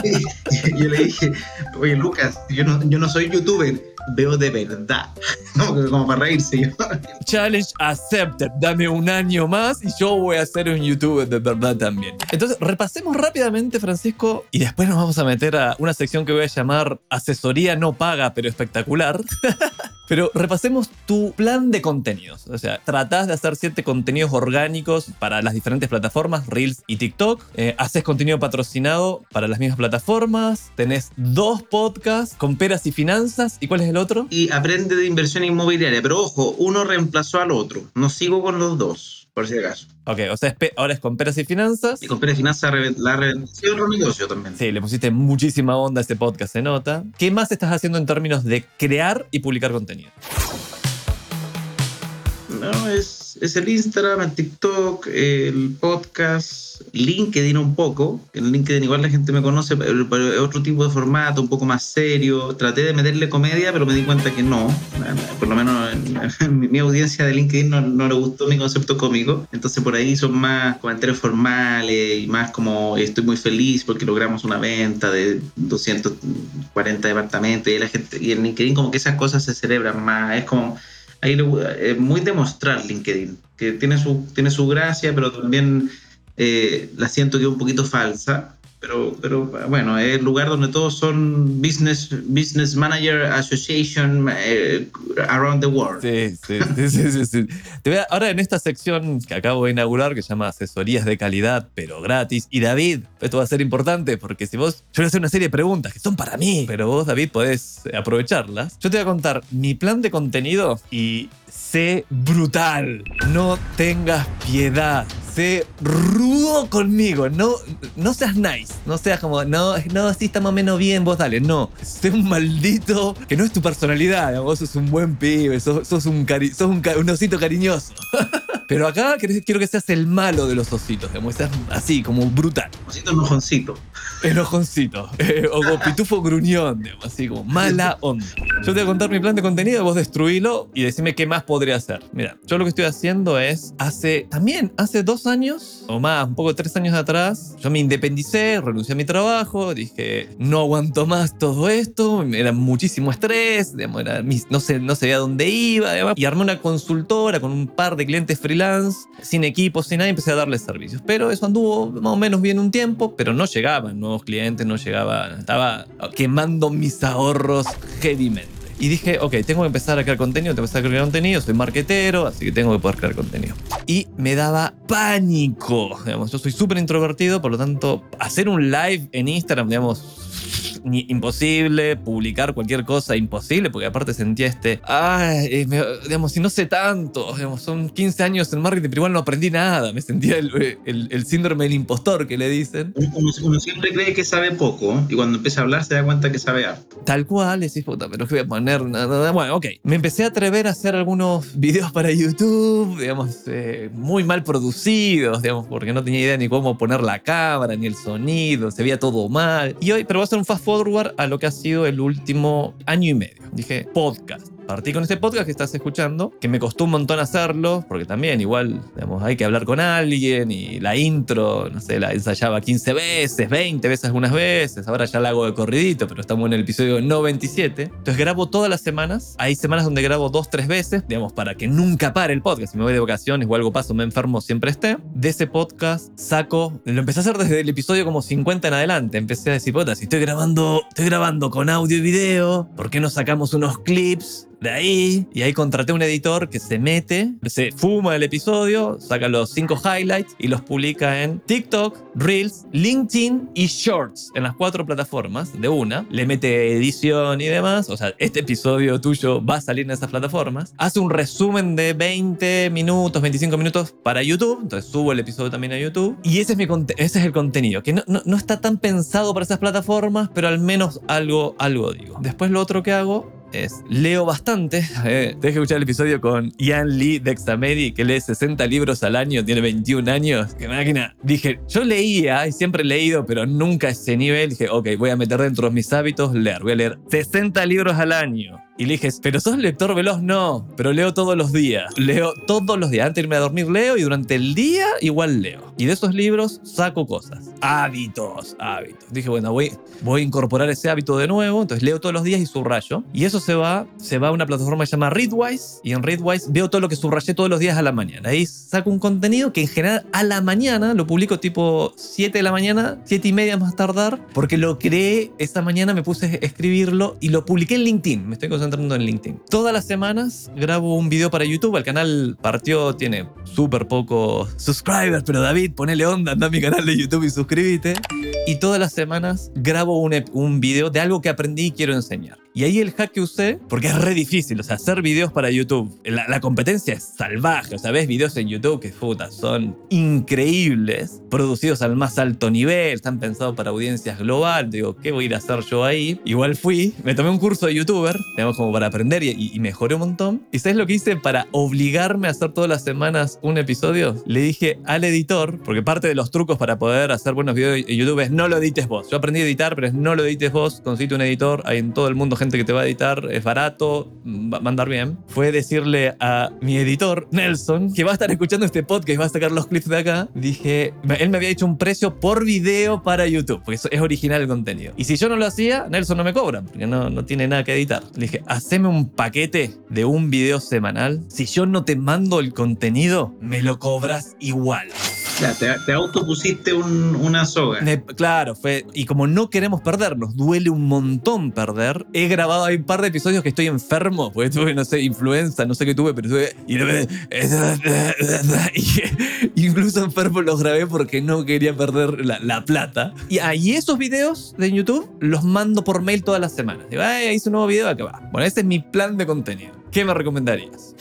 yo le dije, oye Lucas, yo no, yo no soy youtuber, veo de verdad. Como, como para reírse. Challenge accepted. Dame un año más y yo voy a ser un youtuber de verdad también. Entonces, repasemos rápidamente, Francisco, y después nos vamos a meter a una sección que voy a llamar Asesoría no paga, pero espectacular. Pero repasemos tu plan de contenidos. O sea, tratás de hacer siete contenidos orgánicos para las diferentes plataformas, Reels y TikTok. Eh, haces contenido patrocinado para las mismas plataformas. Tenés dos podcasts con peras y finanzas. ¿Y cuál es el otro? y aprende de inversión inmobiliaria. Pero ojo, uno reemplazó al otro. No sigo con los dos, por si acaso. Ok, o sea, ahora es con peras y finanzas. Y compré de finanzas re- la reventación otro negocio también. Sí, le pusiste muchísima onda a este podcast, se nota. ¿Qué más estás haciendo en términos de crear y publicar contenido? No, es, es el Instagram, el TikTok, el podcast, LinkedIn un poco. En LinkedIn igual la gente me conoce, pero, es otro tipo de formato, un poco más serio. Traté de meterle comedia, pero me di cuenta que no. Por lo menos en, en mi audiencia de LinkedIn no, no le gustó mi concepto cómico. Entonces por ahí son más comentarios formales y más como estoy muy feliz porque logramos una venta de 240 departamentos y la gente y en LinkedIn como que esas cosas se celebran más. Es como ahí es muy demostrar LinkedIn, que tiene su, tiene su gracia, pero también eh, la siento que es un poquito falsa. Pero, pero bueno, es el lugar donde todos son business, business manager association eh, around the world. Sí, sí, sí, sí, sí. Te voy a- ahora en esta sección que acabo de inaugurar, que se llama Asesorías de Calidad, pero gratis. Y David, esto va a ser importante porque si vos, yo voy a hacer una serie de preguntas que son para mí, pero vos, David, podés aprovecharlas. Yo te voy a contar mi plan de contenido y sé brutal. No tengas piedad. Sé rudo conmigo. No, no seas nice. No seas como, no, no, sí estamos menos bien, vos dale. No. Sé un maldito que no es tu personalidad. Vos sos un buen pibe, sos, un, cari- sos un, osito cariñoso. Pero acá quiero que seas el malo de los ositos, digamos, seas así, como brutal. Osito enojoncito. Enojoncito. eh, o como pitufo gruñón, digamos, así como mala onda. Yo te voy a contar mi plan de contenido, vos destruílo y decime qué más podría hacer. Mira, yo lo que estoy haciendo es, hace, también hace dos años, o más, un poco tres años atrás, yo me independicé, renuncié a mi trabajo, dije, no aguanto más todo esto, era muchísimo estrés, digamos, era no, sé, no sabía dónde iba, digamos, y armé una consultora con un par de clientes freelance, sin equipo, sin nada, y empecé a darles servicios. Pero eso anduvo más o menos bien un tiempo, pero no llegaban clientes, no llegaba, estaba quemando mis ahorros heavymente. Y dije, ok, tengo que empezar a crear contenido, tengo que empezar a crear contenido, soy marketero, así que tengo que poder crear contenido. Y me daba pánico, digamos, yo soy súper introvertido, por lo tanto, hacer un live en Instagram, digamos, imposible, publicar cualquier cosa imposible, porque aparte sentía este, ay, eh, me- digamos, si no sé tanto, digamos, son 15 años en marketing, pero igual no aprendí nada, me sentía el, el- el síndrome del impostor que le dicen. Uno, uno siempre cree que sabe poco y cuando empieza a hablar se da cuenta que sabe algo. Tal cual, decís, puta, pero ¿qué voy a poner? Nada, Bueno, ok. Me empecé a atrever a hacer algunos videos para YouTube, digamos, eh, muy mal producidos, digamos, porque no tenía idea ni cómo poner la cámara, ni el sonido, se veía todo mal. Y hoy, pero voy a hacer un fast forward a lo que ha sido el último año y medio. Dije, podcast. Partí con este podcast que estás escuchando, que me costó un montón hacerlo, porque también igual, digamos, hay que hablar con alguien y la intro, no sé, la ensayaba 15 veces, 20 veces algunas veces, ahora ya la hago de corridito, pero estamos en el episodio 97. Entonces grabo todas las semanas, hay semanas donde grabo dos, tres veces, digamos, para que nunca pare el podcast, si me voy de vacaciones o algo paso, me enfermo, siempre esté. De ese podcast saco, lo empecé a hacer desde el episodio como 50 en adelante, empecé a decir, puta, si estoy grabando, estoy grabando con audio y video, ¿por qué no sacamos unos clips? De ahí. Y ahí contraté un editor que se mete, se fuma el episodio, saca los cinco highlights y los publica en TikTok, Reels, LinkedIn y Shorts, en las cuatro plataformas de una. Le mete edición y demás. O sea, este episodio tuyo va a salir en esas plataformas. Hace un resumen de 20 minutos, 25 minutos para YouTube. Entonces subo el episodio también a YouTube. Y ese es, mi ese es el contenido, que no, no- no está tan pensado para esas plataformas, pero al menos algo, algo digo. Después lo otro que hago leo bastante. Eh, que escuchar el episodio con Ian Lee de Examedi, que lee 60 libros al año, tiene 21 años. Qué máquina. Dije, yo leía y siempre he leído, pero nunca a ese nivel. Dije, ok, voy a meter dentro de mis hábitos leer. Voy a leer 60 libros al año. Y le dije, pero sos lector veloz, no, pero leo todos los días. Leo todos los días. Antes de irme a dormir leo y durante el día igual leo. Y de esos libros saco cosas. Hábitos, hábitos. Dije, bueno, voy, voy a incorporar ese hábito de nuevo. Entonces leo todos los días y subrayo. Y eso se va, se va a una plataforma que se llama Readwise. Y en Readwise veo todo lo que subrayé todos los días a la mañana. Ahí saco un contenido que en general a la mañana lo publico tipo 7 de la mañana, 7 y media más tardar, porque lo creé esa mañana, me puse a escribirlo y lo publiqué en LinkedIn. Me estoy concentrando en LinkedIn. Todas las semanas grabo un video para YouTube. El canal partió, tiene súper pocos subscribers, pero David, ponele onda, anda a mi canal de YouTube y suscríbete. Y todas las semanas grabo un, un video de algo que aprendí y quiero enseñar. Y ahí el hack que usé, porque es re difícil, o sea, hacer videos para YouTube, la, competencia es salvaje, o sea, ves videos en YouTube que, puta, son increíbles, producidos al más alto nivel, están pensados para audiencias global, digo, ¿qué voy a ir a hacer yo ahí? Igual fui, me tomé un curso de YouTuber, digamos, como para aprender y mejoré un montón. ¿Y sabes lo que hice para obligarme a hacer todas las semanas un episodio? Le dije al editor, porque parte de los trucos para poder hacer buenos videos en YouTube es no lo edites vos. Yo aprendí a editar, pero es no lo edites vos, consiste un editor, hay en todo el mundo gente que te va a editar, es barato, va a andar bien. Fue decirle a mi editor, Nelson, que va a estar escuchando este podcast va a sacar los clips de acá. Dije, él me había hecho un precio por video para YouTube, porque eso es original el contenido. Y si yo no lo hacía, Nelson no me cobra, porque no, no tiene nada que editar. Le dije, haceme un paquete de un video semanal. Si yo no te mando el contenido, me lo cobras igual. Te, te autopusiste un- una soga. Claro, fue. Y como no queremos perdernos, duele un montón perder. He grabado hay un par de episodios que estoy enfermo, porque tuve, no sé, influenza, no sé qué tuve, pero tuve. Y, y incluso enfermo los grabé porque no quería perder la, la plata. Y ahí esos videos de YouTube los mando por mail todas las semanas. Digo, ay, hice un nuevo video, acá va. Bueno, ese es mi plan de contenido. ¿Qué me recomendarías?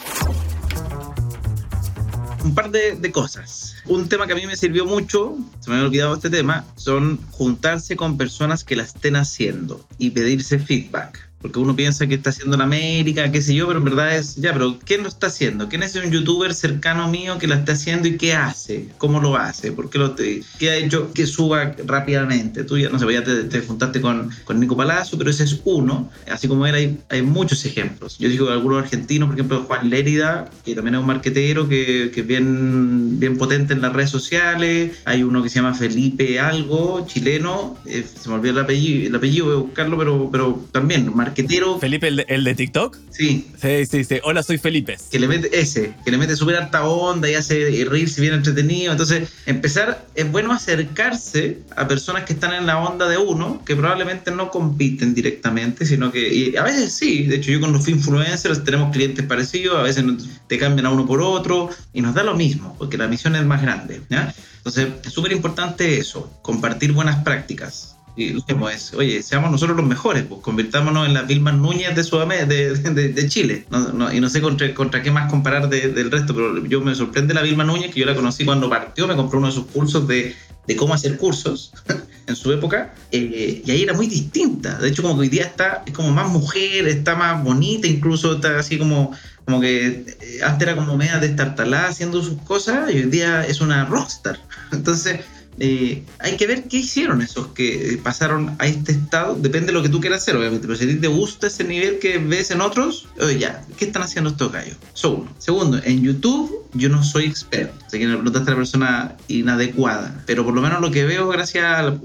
un par de, de cosas. Un tema que a mí me sirvió mucho, se me había olvidado este tema, son juntarse con personas que la estén haciendo y pedirse feedback. Porque uno piensa que está haciendo en América, qué sé yo, pero en verdad es, ya, pero ¿quién lo está haciendo? ¿Quién es un youtuber cercano mío que la está haciendo y qué hace? ¿Cómo lo hace? ¿Por qué, lo te- qué ha hecho que suba rápidamente? Tú ya, no sé, ya te, te juntaste con, con Nico Palacio, pero ese es uno. Así como él, hay, hay muchos ejemplos. Yo digo algunos argentinos, por ejemplo, Juan Lérida, que también es un marquetero que, que es bien, bien potente en las redes sociales. Hay uno que se llama Felipe Algo, chileno. eh, se me olvidó el apellido, el apellido, voy a buscarlo, pero, pero también marquetero. ¿Felipe, el de, el de TikTok? Sí, Sí, sí, sí. Hola, soy Felipe. que le mete ese, que le mete súper alta onda y hace reírse bien entretenido. Entonces, empezar, es bueno acercarse a personas que están en la onda de uno, que probablemente no compiten directamente, sino que, y a veces sí, de hecho yo con los influencers tenemos clientes parecidos, a veces te cambian a uno por otro y nos da lo mismo, porque la misión es más grande. ¿ya? Entonces, es súper importante eso, compartir buenas prácticas. Y lo es, oye, seamos nosotros los mejores, pues convirtámonos en las Vilmas Núñez de, Sudamérica, de, de, de Chile. No, no, y no sé contra, contra qué más comparar de- del resto, pero yo me sorprende la Vilma Núñez, que yo la conocí cuando partió, me compró uno de sus cursos de, de cómo hacer cursos en su época, eh, y ahí era muy distinta. De hecho, como que hoy día está es como más mujer, está más bonita, incluso está así como, como que eh, antes era como media destartalada haciendo sus cosas, y hoy día es una rockstar. Entonces, eh, hay que ver qué hicieron esos que pasaron a este estado. Depende de lo que tú quieras hacer, obviamente. Pero si a te gusta ese nivel que ves en otros, oye, ya, ¿qué están haciendo estos gallos? Uno. Segundo, en YouTube yo no soy experto. Así que no estás la persona inadecuada. Pero por lo menos lo que veo gracias al,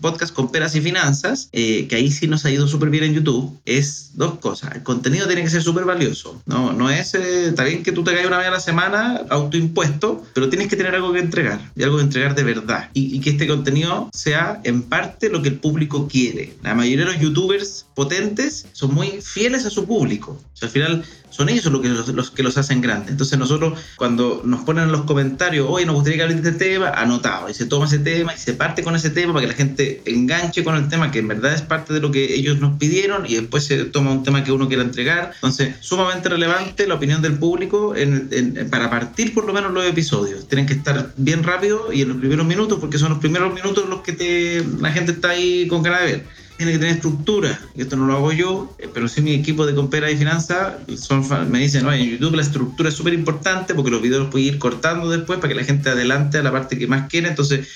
podcast con Peras y Finanzas, eh, que ahí sí nos ha ido súper bien en YouTube, es dos cosas. El contenido tiene que ser súper valioso. No, no es, eh, bien que tú te caigas una vez a la semana, autoimpuesto, pero tienes que tener algo que entregar. Y algo que entregar de verdad. Y, y que este contenido sea en parte lo que el público quiere. La mayoría de los youtubers potentes son muy fieles a su público. O sea, al final son ellos los que los, los que los hacen grandes. Entonces nosotros cuando nos ponen en los comentarios, oye, nos gustaría que hables de este tema, anotado, y se toma ese tema y se parte con ese tema para que la gente enganche con el tema, que en verdad es parte de lo que ellos nos pidieron, y después se toma un tema que uno quiera entregar. Entonces, sumamente relevante la opinión del público en- en- para partir por lo menos los episodios. Tienen que estar bien rápido y en los primeros minutos, porque son los primeros minutos los que te, la gente está ahí con ganas de ver tiene que tener estructura. Esto no lo hago yo, eh, pero sí mi equipo de Compera y Finanzas fa- me dicen, oye, en YouTube la estructura es súper importante porque los videos los puedes ir cortando después para que la gente adelante a la parte que más quiere. Entonces,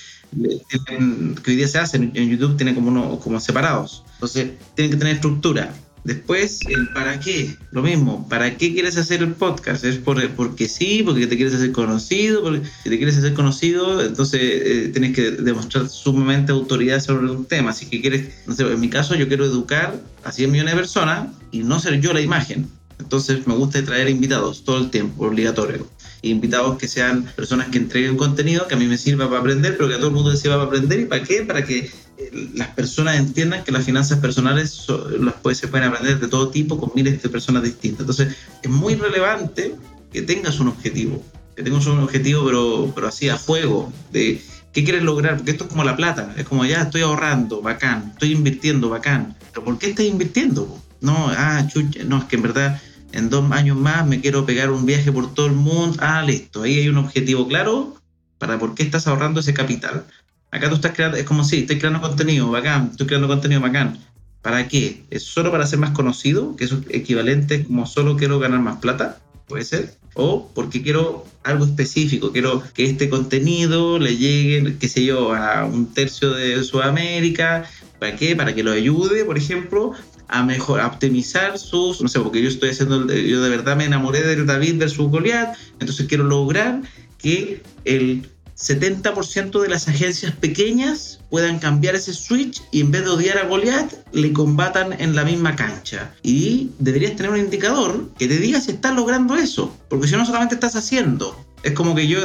que hoy día se hacen en YouTube, tienen como, uno, como separados. Entonces, tienen que tener estructura. Después, el para qué, lo mismo, ¿para qué quieres hacer el podcast? ¿Es por, porque sí, porque te quieres hacer conocido? Porque si te quieres hacer conocido, entonces eh, tienes que demostrar sumamente autoridad sobre un tema. Así que quieres, no sé, en mi caso yo quiero educar a 100 millones de personas y no ser yo la imagen. Entonces me gusta traer invitados todo el tiempo, obligatorio. Invitados que sean personas que entreguen contenido que a mí me sirva para aprender, pero que a todo el mundo le sirva para aprender. ¿Y para qué? Para que eh, las personas entiendan que las finanzas personales so- las puede, se pueden aprender de todo tipo con miles de personas distintas. Entonces es muy relevante que tengas un objetivo, que tengas un objetivo pero, pero así a fuego, de qué quieres lograr, porque esto es como la plata, es como ya estoy ahorrando, bacán, estoy invirtiendo, bacán, pero ¿por qué estás invirtiendo? No, ah, chucha, no, es que en verdad en dos años más me quiero pegar un viaje por todo el mundo, ah, listo, ahí hay un objetivo claro para por qué estás ahorrando ese capital. Acá tú estás creando, es como si estoy creando contenido, bacán, estoy creando contenido bacán. ¿Para qué? ¿Es solo para ser más conocido? Que es equivalente como solo quiero ganar más plata, puede ser. O porque quiero algo específico, quiero que este contenido le llegue, qué sé yo, a un tercio de Sudamérica. ¿Para qué? Para que lo ayude, por ejemplo, a mejor, a optimizar sus, no sé, porque yo estoy haciendo, yo de verdad me enamoré del David versus Goliath, entonces quiero lograr que el 70% de las agencias pequeñas puedan cambiar ese switch y en vez de odiar a Goliath, le combatan en la misma cancha. Y deberías tener un indicador que te diga si estás logrando eso, porque si no solamente estás haciendo. Es como que yo,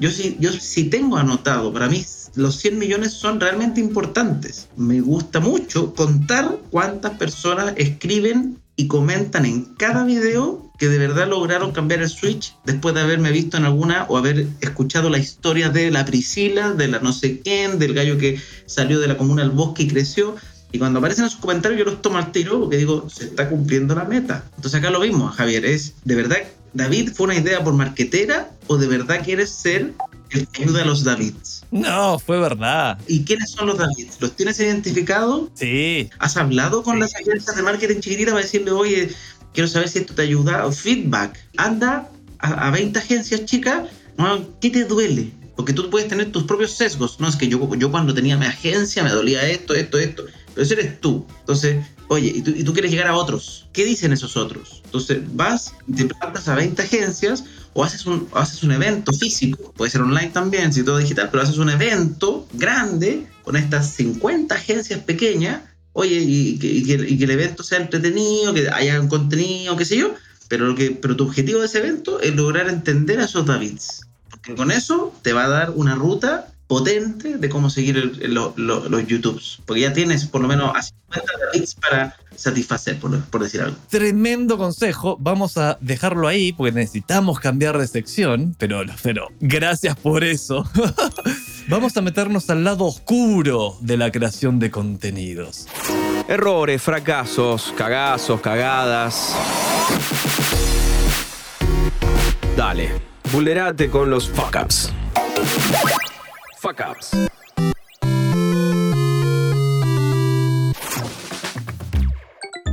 yo sí, yo sí tengo anotado, para mí los 100 millones son realmente importantes. Me gusta mucho contar cuántas personas escriben y comentan en cada video que de verdad lograron cambiar el switch después de haberme visto en alguna o haber escuchado la historia de la Priscila, de la no sé quién, del gallo que salió de la comuna del bosque y creció. Y cuando aparecen esos comentarios yo los tomo al tiro porque digo, se está cumpliendo la meta. Entonces acá lo mismo, Javier, es de verdad, David fue una idea por marquetera o de verdad quieres ser el ayuda a los Davids. No, fue verdad. ¿Y quiénes son los Davids? ¿Los tienes identificados? Sí. ¿Has hablado con las agencias de marketing chiquititas para decirle, oye, quiero saber si esto te ayuda? O feedback. Anda a, a 20 agencias chicas, ¿qué te duele? Porque tú puedes tener tus propios sesgos. No, es que yo, yo cuando tenía mi agencia me dolía esto, esto, esto. Pero eso eres tú. Entonces, oye, y tú, y tú quieres llegar a otros. ¿Qué dicen esos otros? Entonces, vas y te plantas a 20 agencias o haces un, haces un evento físico, puede ser online también, si todo digital, pero haces un evento grande con estas 50 agencias pequeñas, oye, y que el evento sea entretenido, que haya un contenido, qué sé yo, pero, lo que, pero tu objetivo de ese evento es lograr entender a esos Davids. Porque con eso te va a dar una ruta potente de cómo seguir el- el- lo- lo- los YouTubes. Porque ya tienes por lo menos a 50 Davids para satisfacer, por, por decir algo. Tremendo consejo. Vamos a dejarlo ahí porque necesitamos cambiar de sección. Pero, pero gracias por eso. Vamos a meternos al lado oscuro de la creación de contenidos. Errores, fracasos, cagazos, cagadas. Dale, vulnerate con los fuck ups. Fuck ups.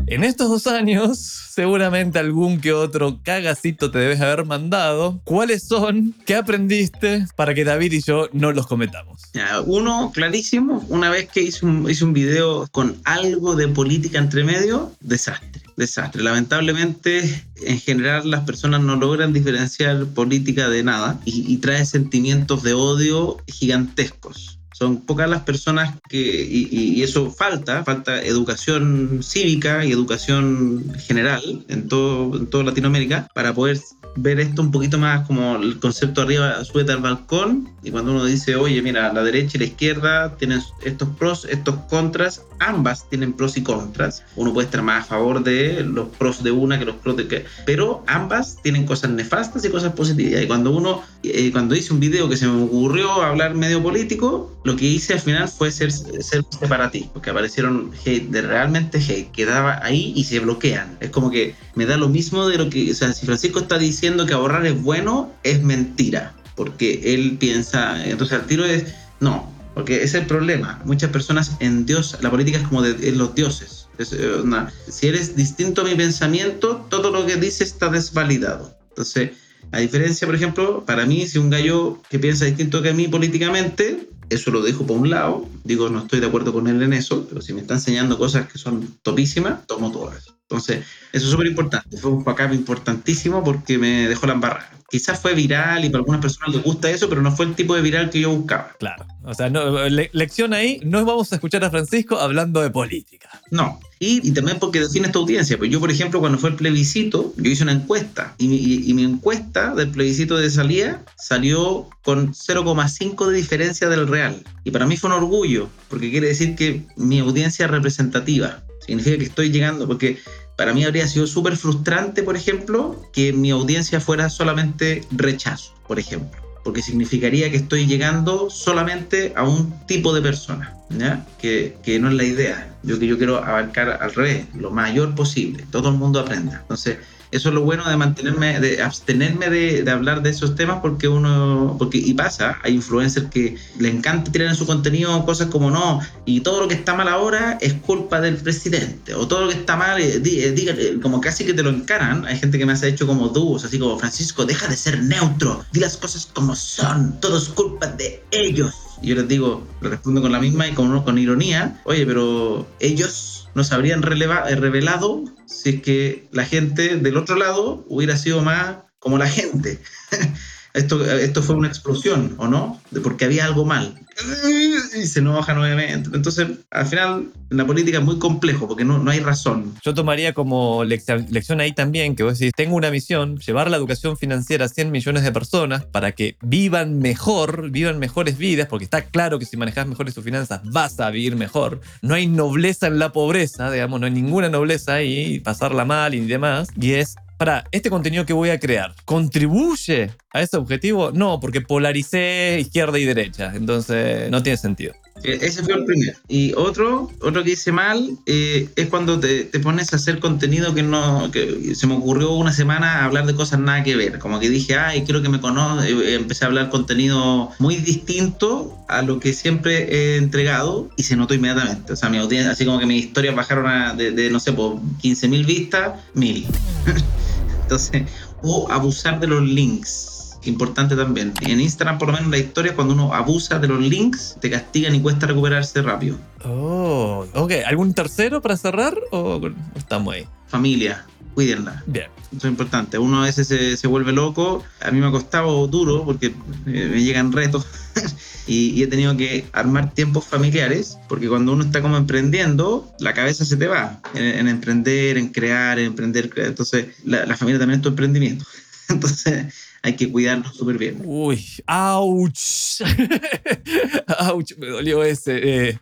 En estos dos años, seguramente algún que otro cagacito te debes haber mandado. ¿Cuáles son? ¿Qué aprendiste para que David y yo no los cometamos? Uno, clarísimo, una vez que hice un, hice un video con algo de política entre medio, desastre, desastre. Lamentablemente, en general, las personas no logran diferenciar política de nada y, y trae sentimientos de odio gigantescos. Son pocas las personas que, y, eso falta, falta educación cívica y educación general en todo, en toda Latinoamérica para poder ver esto un poquito más como el concepto arriba, súbete al balcón y cuando uno dice, oye, mira, la derecha y la izquierda tienen estos pros, estos contras, ambas tienen pros y contras. Uno puede estar más a favor de los pros de una que los pros de que, pero ambas tienen cosas nefastas y cosas positivas. Y cuando uno, eh, cuando hice un video que se me ocurrió hablar medio político, lo que hice al final fue ser, ser separatista, porque aparecieron hate, de realmente hate, quedaba ahí y se bloquean. Es como que me da lo mismo de lo que, o sea, si Francisco está diciendo que ahorrar es bueno, es mentira, porque él piensa, entonces al tiro es, no, porque es el problema. Muchas personas en Dios, la política es como de, de los dioses. Es, eh, si eres distinto a mi pensamiento, todo lo que dice está desvalidado. Entonces, a diferencia, por ejemplo, para mí, si un gallo que piensa distinto que a mí políticamente, eso lo dejo por un lado, digo, no estoy de acuerdo con él en eso, pero si me está enseñando cosas que son topísimas, tomo todas. Entonces, eso es súper importante. Fue un backup importantísimo porque me dejó la embarrada. Quizás fue viral y para algunas personas les gusta eso, pero no fue el tipo de viral que yo buscaba. Claro. O sea, no, le- lección ahí, no vamos a escuchar a Francisco hablando de política. No. Y, y también porque define esta audiencia. Pues yo, por ejemplo, cuando fue el plebiscito, yo hice una encuesta. Y mi, y- y mi encuesta del plebiscito de salida salió con 0,5 de diferencia del real. Y para mí fue un orgullo, porque quiere decir que mi audiencia es representativa. Significa que estoy llegando, porque para mí habría sido súper frustrante, por ejemplo, que mi audiencia fuera solamente rechazo, por ejemplo. Porque significaría que estoy llegando solamente a un tipo de persona, ¿ya? Que, que no es la idea. Yo que yo quiero abarcar al revés, lo mayor posible, todo el mundo aprenda. Entonces, eso es lo bueno de mantenerme, de abstenerme de, hablar de esos temas porque uno, porque y pasa, hay influencers que le encanta tirar en su contenido cosas como no, y todo lo que está mal ahora es culpa del presidente, o todo lo que está mal, eh, di- eh, eh, como casi que te lo encaran. Hay gente que me ha hecho como dúos, así como Francisco, deja de ser neutro, di las cosas como son, todo es culpa de ellos. Y yo les digo, respondo con la misma y con, con ironía, oye, pero ellos nos habrían eh, revelado si es que la gente del otro lado hubiera sido más como la gente. esto, esto fue una explosión, ¿o no? Porque había algo mal. Y se enoja nuevamente. Entonces, al final, la política es muy complejo porque no, no hay razón. Yo tomaría como lección, ahí también que vos decís, tengo una misión, llevar la educación financiera a 100 millones de personas para que vivan mejor, vivan mejores vidas, porque está claro que si manejas mejores tus finanzas vas a vivir mejor. No hay nobleza en la pobreza, digamos, no hay ninguna nobleza ahí, pasarla mal y demás. Y es, para, ¿este contenido que voy a crear contribuye a ese objetivo? No, porque polaricé izquierda y derecha, entonces no tiene sentido. Eh, Ese fue el primero. Y otro, otro que hice mal eh, es cuando te, te pones a hacer contenido que no. que se me ocurrió una semana hablar de cosas nada que ver. Como que dije, ay, quiero que me conozcan. Empecé a hablar contenido muy distinto a lo que siempre he entregado y se notó inmediatamente. O sea, mi audiencia, así como que mis historias bajaron a, de, de, no sé, por 15.000 vistas, 1000. Entonces, o abusar de los links importante también. En Instagram, por lo menos, la historia, cuando uno abusa de los links, te castigan y cuesta recuperarse rápido. Oh, ok. ¿Algún tercero para cerrar o estamos ahí? Familia, cuídenla. Bien. Eso es importante. Uno a veces se, se vuelve loco. A mí me ha costado duro porque eh, me llegan retos. y, y he tenido que armar tiempos familiares porque cuando uno está como emprendiendo, la cabeza se te va en, en emprender, en crear, en emprender. Entonces, la, la familia también es tu emprendimiento. Entonces, hay que cuidarlo súper bien. Uy, ouch. ouch, me dolió ese. Eh,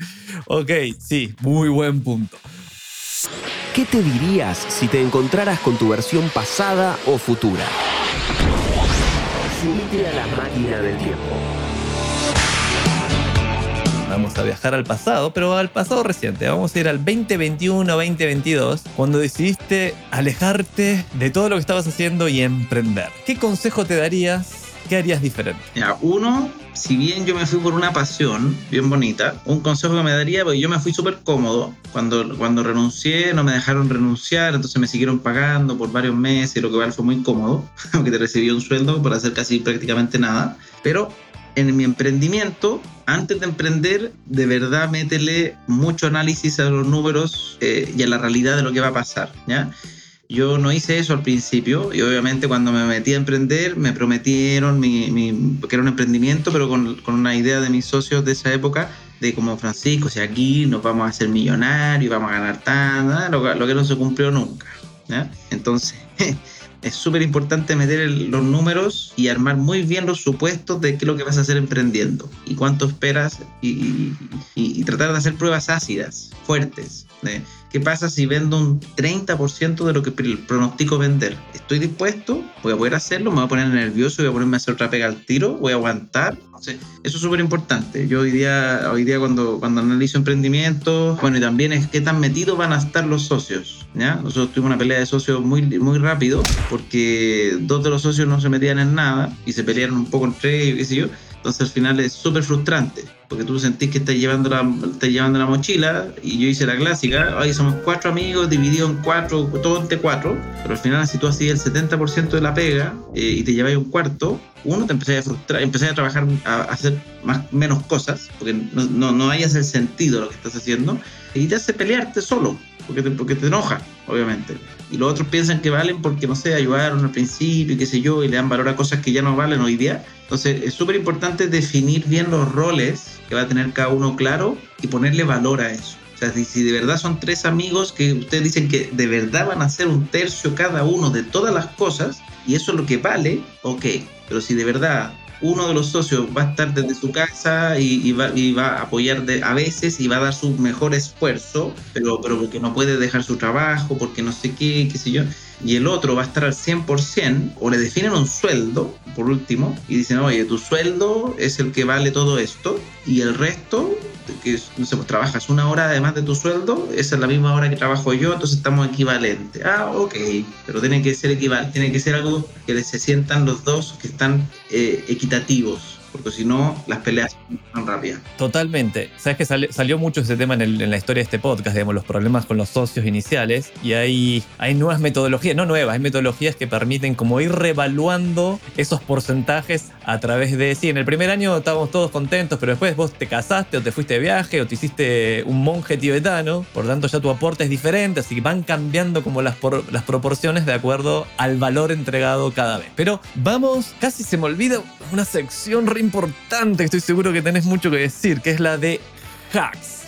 ok, sí, muy buen punto. ¿Qué te dirías si te encontraras con tu versión pasada o futura? Subite a la máquina del tiempo. A viajar al pasado, pero al pasado reciente. Vamos a ir al 2021-2022, cuando decidiste alejarte de todo lo que estabas haciendo y emprender. ¿Qué consejo te darías? ¿Qué harías diferente? Mira, uno, si bien yo me fui por una pasión bien bonita, un consejo que me daría, porque yo me fui súper cómodo. Cuando, cuando renuncié, no me dejaron renunciar, entonces me siguieron pagando por varios meses, lo que vale fue muy cómodo, porque te recibí un sueldo por hacer casi prácticamente nada. Pero en mi emprendimiento, antes de emprender, de verdad métele mucho análisis a los números eh, y a la realidad de lo que va a pasar, ¿ya? Yo no hice eso al principio y obviamente cuando me metí a emprender me prometieron mi, mi, que era un emprendimiento, pero con, con, una idea de mis socios de esa época de como Francisco, si aquí nos vamos a hacer millonarios, vamos a ganar tanto, lo, lo, que no se cumplió nunca. ¿ya? Entonces, es súper importante meter los números y armar muy bien los supuestos de qué es lo que vas a hacer emprendiendo y cuánto esperas y, tratar de hacer pruebas ácidas, fuertes. ¿eh? ¿Qué pasa si vendo un 30% de lo que pronostico vender? ¿Estoy dispuesto? ¿Voy a poder hacerlo? ¿Me voy a poner nervioso? ¿Voy a ponerme a hacer otra pega al tiro? ¿Voy a aguantar? eso es súper importante. Yo hoy día, hoy día cuando, cuando analizo emprendimientos, bueno, y también es qué tan metidos van a estar los socios. ¿ya? Nosotros tuvimos una pelea de socios muy, muy rápido porque dos de los socios no se metían en nada y se pelearon un poco entre ellos, qué sé yo. Entonces al final es súper frustrante, porque tú sentís que estás llevando, la, estás llevando la mochila y yo hice la clásica, ahí somos cuatro amigos divididos en cuatro, todo entre cuatro, pero al final si tú hacías el 70% de la pega eh, y te lleváis un cuarto, uno te empecé a frustrar, a trabajar, a hacer más, menos cosas, porque no, no, no hayas el sentido lo que estás haciendo, y te hace pelearte solo, porque te, porque te enoja, obviamente. Y los otros piensan que valen porque, no sé, ayudaron al principio y qué sé yo, y le dan valor a cosas que ya no valen hoy día. Entonces, es súper importante definir bien los roles que va a tener cada uno claro y ponerle valor a eso. O sea, si, de verdad son tres amigos que ustedes dicen que de verdad van a ser un tercio cada uno de todas las cosas, y eso es lo que vale, ok. Pero si de verdad uno de los socios va a estar desde su casa y, y, va, y va, a apoyar de, a veces y va a dar su mejor esfuerzo, pero, pero porque no puede dejar su trabajo, porque no sé qué, qué sé yo, y el otro va a estar al 100%, o le definen un sueldo, por último, y dicen, oye, tu sueldo es el que vale todo esto, y el resto, que no sé, pues trabajas una hora además de tu sueldo, esa es la misma hora que trabajo yo, entonces estamos equivalentes. Ah, ok, pero tiene que ser equivalente, tiene que ser algo que se sientan los dos que están eh, equitativos porque si no, las peleas son rápidas. Totalmente. Sabes que sal, salió mucho ese tema en, la historia de este podcast, digamos, los problemas con los socios iniciales, y hay, nuevas metodologías, no nuevas, hay metodologías que permiten como ir revaluando esos porcentajes a través de, sí, en el primer año estábamos todos contentos, pero después vos te casaste o te fuiste de viaje o te hiciste un monje tibetano, por tanto ya tu aporte es diferente, así que van cambiando como las, por, las proporciones de acuerdo al valor entregado cada vez. Pero vamos, casi se me olvida una sección importante estoy seguro que tenés mucho que decir, que es la de hacks.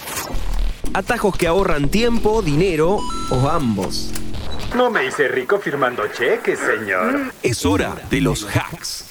Atajos que ahorran tiempo, dinero o ambos. No me hice rico firmando cheques, señor. Es hora de los hacks.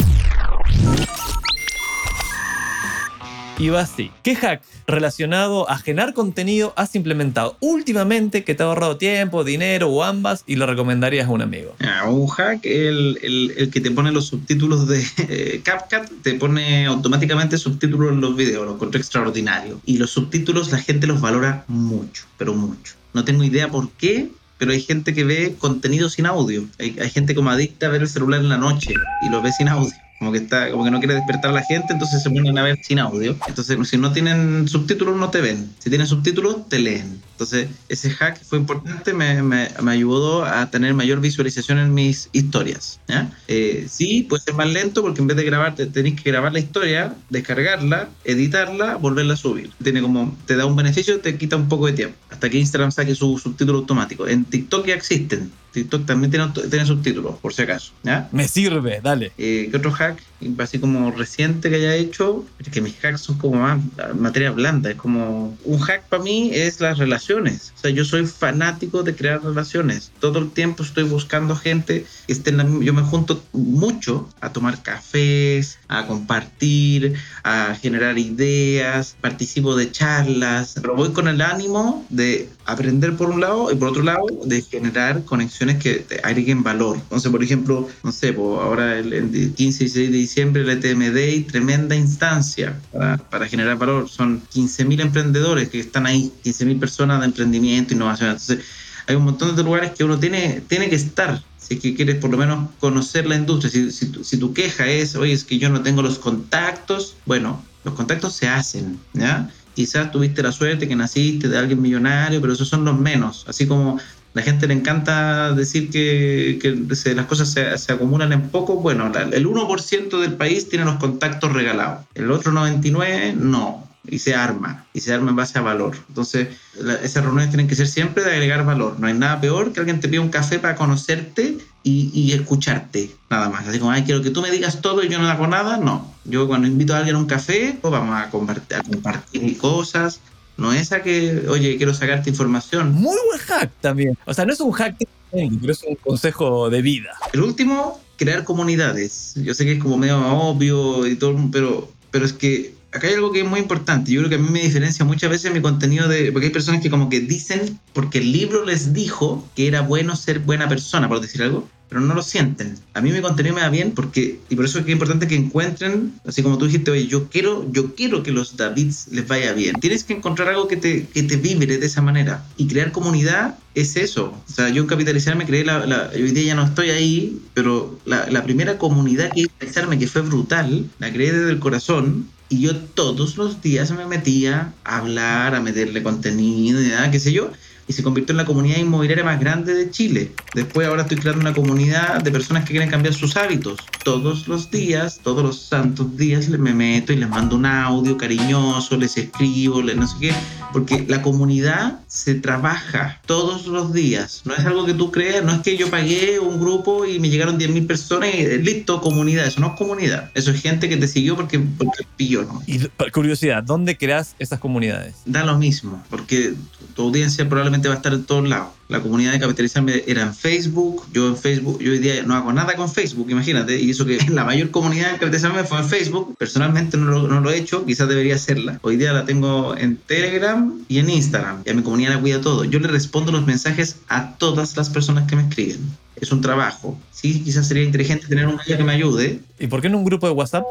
Y va así. ¿Qué hack relacionado a generar contenido has implementado últimamente que te ha ahorrado tiempo, dinero o ambas y lo recomendarías a un amigo? Ah, un hack, el, el, el, que te pone los subtítulos de eh, CapCut, te pone automáticamente subtítulos en los videos, lo encuentro extraordinario. Y los subtítulos la gente los valora mucho, pero mucho. No tengo idea por qué, pero hay gente que ve contenido sin audio. Hay, gente como adicta a ver el celular en la noche y lo ve sin audio. Como que, está, como que no quiere despertar a la gente, entonces se ponen a ver sin audio. Entonces, si no tienen subtítulos, no te ven. Si tienen subtítulos, te leen. Entonces, ese hack fue importante, me, ayudó a tener mayor visualización en mis historias. Eh, sí, puede ser más lento porque en vez de grabar, te, tenés que grabar la historia, descargarla, editarla, volverla a subir. Tiene como, te da un beneficio, te quita un poco de tiempo. Hasta que Instagram saque su subtítulo automático. En TikTok ya existen. TikTok también tiene, tiene subtítulos, por si acaso. ¿ya? Me sirve, dale. Eh, ¿Qué otro hack? Así como reciente que haya hecho, que mis hacks son como más materia blanda. Es como un hack para mí es las relaciones. O sea, yo soy fanático de crear relaciones. Todo el tiempo estoy buscando gente que esté en la Yo me junto mucho a tomar cafés, a compartir, a generar ideas, participo de charlas, pero voy con el ánimo de aprender por un lado y por otro lado de generar conexiones que te agreguen valor. Entonces, por ejemplo, no sé, ahora el, el 15 y 16 de diciembre el ETM Day, tremenda instancia para, para generar valor. Son 15.000 emprendedores que están ahí, 15.000 personas de emprendimiento, innovación. Entonces, hay un montón de lugares que uno tiene, tiene que estar si es que quieres por lo menos conocer la industria. Si, si, si tu queja es, oye, es que yo no tengo los contactos, bueno, los contactos se hacen, ¿ya? Quizás tuviste la suerte que naciste de alguien millonario, pero esos son los menos. Así como la gente le encanta decir que, que se, las cosas se, se, acumulan en poco, bueno, la, el 1% del país tiene los contactos regalados, el otro 99% no y se arma, y se arma en base a valor. Entonces, la, esas reuniones tienen que ser siempre de agregar valor. No hay nada peor que alguien te pida un café para conocerte y, y, escucharte, nada más. Así como, ay, quiero que tú me digas todo y yo no hago nada. No. Yo cuando invito a alguien a un café, pues vamos a a compartir cosas. No es a que, oye, quiero sacarte información. Muy buen hack también. O sea, no es un hack, pero es un consejo de vida. El último, crear comunidades. Yo sé que es como medio obvio y todo, pero, pero es que acá hay algo que es muy importante. Yo creo que a mí me diferencia muchas veces mi contenido de. Porque hay personas que, como que dicen, porque el libro les dijo que era bueno ser buena persona, por decir algo, pero no lo sienten. A mí mi contenido me da bien porque. Y por eso es que es importante que encuentren, así como tú dijiste, oye, yo quiero, yo quiero que los Davids les vaya bien. Tienes que encontrar algo que te, que te vibre de esa manera. Y crear comunidad es eso. O sea, yo en Capitalizarme creé la, la, hoy día ya no estoy ahí, pero la, la primera comunidad que Capitalizarme, que fue brutal, la creé desde el corazón, y yo todos los días me metía a hablar, a meterle contenido y nada, qué sé yo, y se convirtió en la comunidad inmobiliaria más grande de Chile. Después ahora estoy creando una comunidad de personas que quieren cambiar sus hábitos. Todos los días, todos los santos días me meto y les mando un audio cariñoso, les escribo, les no sé qué, porque la comunidad se trabaja todos los días. No es algo que tú creas, no es que yo pagué un grupo y me llegaron 10.000 personas y listo, comunidad. Eso no es comunidad. Eso es gente que te siguió porque, porque pilló, ¿no? Y curiosidad, ¿dónde creas esas comunidades? Da lo mismo, porque tu audiencia probablemente va a estar en todos lados. La comunidad de Capitalizarme era en Facebook. Yo en Facebook, yo hoy día no hago nada con Facebook, imagínate. Y eso que la mayor comunidad de Capitalizarme fue en Facebook. Personalmente no lo, no lo he hecho, quizás debería hacerla. Hoy día la tengo en Telegram y en Instagram. Y a mi comunidad la cuida todo. Yo le respondo los mensajes a todas las personas que me escriben. Es un trabajo. Sí, quizás sería inteligente tener un guía que me ayude. ¿Y por qué en un grupo de WhatsApp?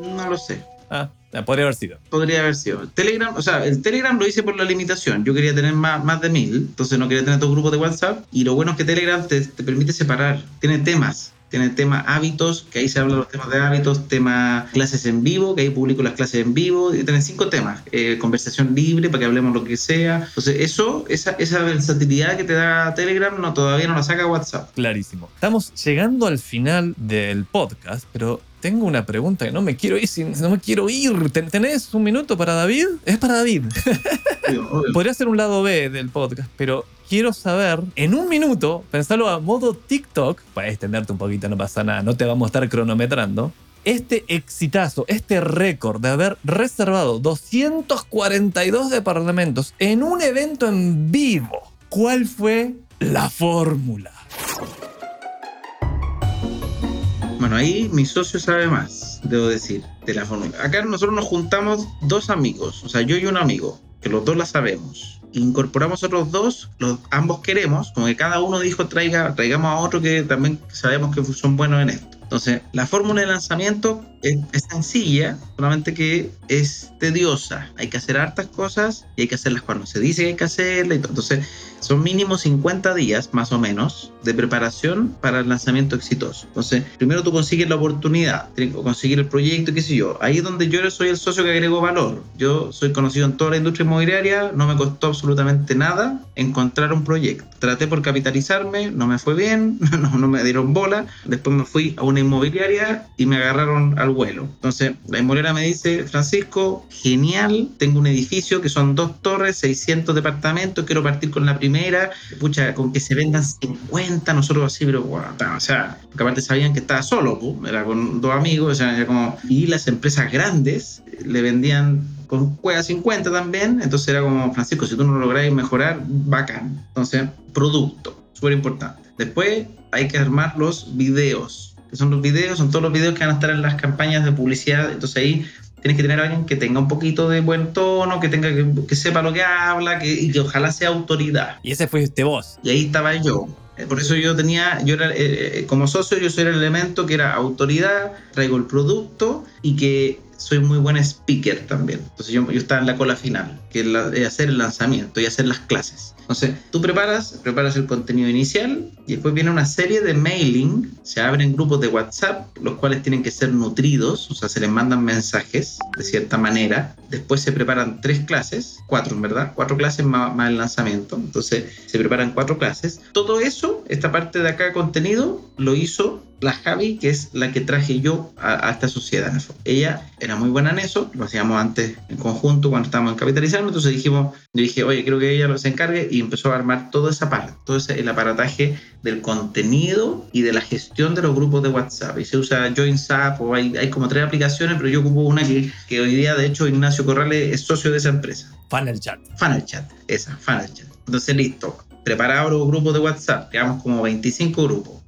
No lo sé. Ah, podría haber sido. Podría haber sido. Telegram, o sea, el Telegram lo hice por la limitación. Yo quería tener más, más de mil, entonces no quería tener dos grupos de WhatsApp. Y lo bueno es que Telegram te, te permite separar. Tiene temas. Tiene tema hábitos, que ahí se hablan los temas de hábitos, tema clases en vivo, que ahí publico las clases en vivo, y tiene cinco temas, eh, conversación libre para que hablemos lo que sea. Entonces, eso, esa, esa versatilidad que te da Telegram, no, todavía no la saca WhatsApp. Clarísimo. Estamos llegando al final del podcast, pero tengo una pregunta que no me quiero ir, no me quiero ir. ¿Tenés un minuto para David? Es para David. Obvio, obvio. Podría ser un lado B del podcast, pero quiero saber, en un minuto, pensarlo a modo TikTok, para extenderte un poquito, no pasa nada, no te vamos a estar cronometrando. Este exitazo, este récord de haber reservado 242 departamentos en un evento en vivo, ¿cuál fue la fórmula? Bueno, ahí mi socio sabe más, debo decir, de la fórmula. Acá nosotros nos juntamos dos amigos, o sea, yo y un amigo, los dos la sabemos. Incorporamos otros dos, los ambos queremos, como que cada uno dijo traiga, traigamos a otro que también sabemos que son buenos en esto. Entonces, la fórmula de lanzamiento es, es, sencilla, solamente que es tediosa. Hay que hacer hartas cosas y hay que hacerlas cuando se dice que hay que hacerlas. Entonces, son mínimo 50 días, más o menos, de preparación para el lanzamiento exitoso. Entonces, primero tú consigues la oportunidad, conseguir el proyecto, qué sé yo. Ahí es donde yo soy el socio que agrego valor. Yo soy conocido en toda la industria inmobiliaria, no me costó absolutamente nada encontrar un proyecto. Traté por capitalizarme, no me fue bien, no, no me dieron bola. Después me fui a una inmobiliaria y me agarraron al vuelo. Entonces, la inmobiliaria me dice, Francisco, genial, tengo un edificio que son dos torres, 600 departamentos, quiero partir con la primera, pucha, con que se vendan 50, nosotros así, pero wow, o sea, porque aparte sabían que estaba solo, era con dos amigos, o sea, era como, y las empresas grandes le vendían con cueva 50 también, entonces era como, Francisco, si tú no lográis mejorar, bacán. Entonces, producto, súper importante. Después hay que armar los videos que son los videos, son todos los videos que van a estar en las campañas de publicidad. Entonces ahí tienes que tener a alguien que tenga un poquito de buen tono, que tenga que, que sepa lo que habla, que, y que ojalá sea autoridad. Y ese fuiste vos. Y ahí estaba yo. Eh, Por eso yo tenía, yo era, eh, eh, como socio, yo soy el elemento que era autoridad, traigo el producto y que soy muy buen speaker también. Entonces yo, yo estaba en la cola final, que es, la- es hacer el lanzamiento y hacer las clases. Entonces tú preparas, preparas el contenido inicial y después viene una serie de mailing, se abren grupos de WhatsApp, los cuales tienen que ser nutridos, o sea, se les mandan mensajes de cierta manera. Después se preparan tres clases, cuatro verdad, cuatro clases más, más el lanzamiento. Entonces se preparan cuatro clases. Todo eso, esta parte de acá contenido, lo hizo la Javi, que es la que traje yo a, a esta sociedad. Ella era muy buena en eso, lo hacíamos antes en conjunto cuando estábamos en capitalizando, entonces dijimos, yo dije, oye, creo que ella lo se encargue y empezó a armar toda esa parte, todo ese, el aparataje del contenido y de la gestión de los grupos de WhatsApp. Y se usa JoinSap o hay, hay como tres aplicaciones, pero yo ocupo una que, que hoy día, de hecho, Ignacio Corrales es socio de esa empresa. Funnel chat. Funnel Chat, esa, Funnel Chat. Entonces, listo. Preparados los grupos de WhatsApp, creamos como 25 grupos.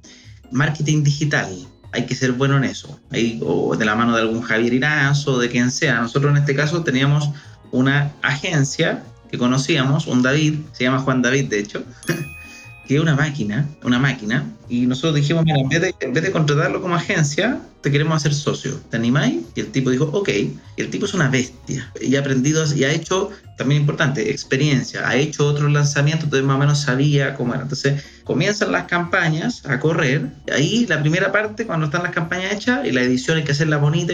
Marketing digital, hay que ser bueno en eso. Ahí, o de la mano de algún Javier Iranzo, o de quien sea. Nosotros en este caso teníamos una agencia que conocíamos, un David, se llama Juan David, de hecho, que es una máquina, una máquina, y nosotros dijimos, mira, en vez, de, en vez de contratarlo como agencia, te queremos hacer socio. ¿Te animáis? Y el tipo dijo, ok. Y el tipo es una bestia. Y ha aprendido y ha hecho, también importante, experiencia. Ha hecho otros lanzamientos, entonces más o menos sabía cómo era. Entonces comienzan las campañas a correr. Ahí la primera parte, cuando están las campañas hechas y la edición hay que hacerla bonita,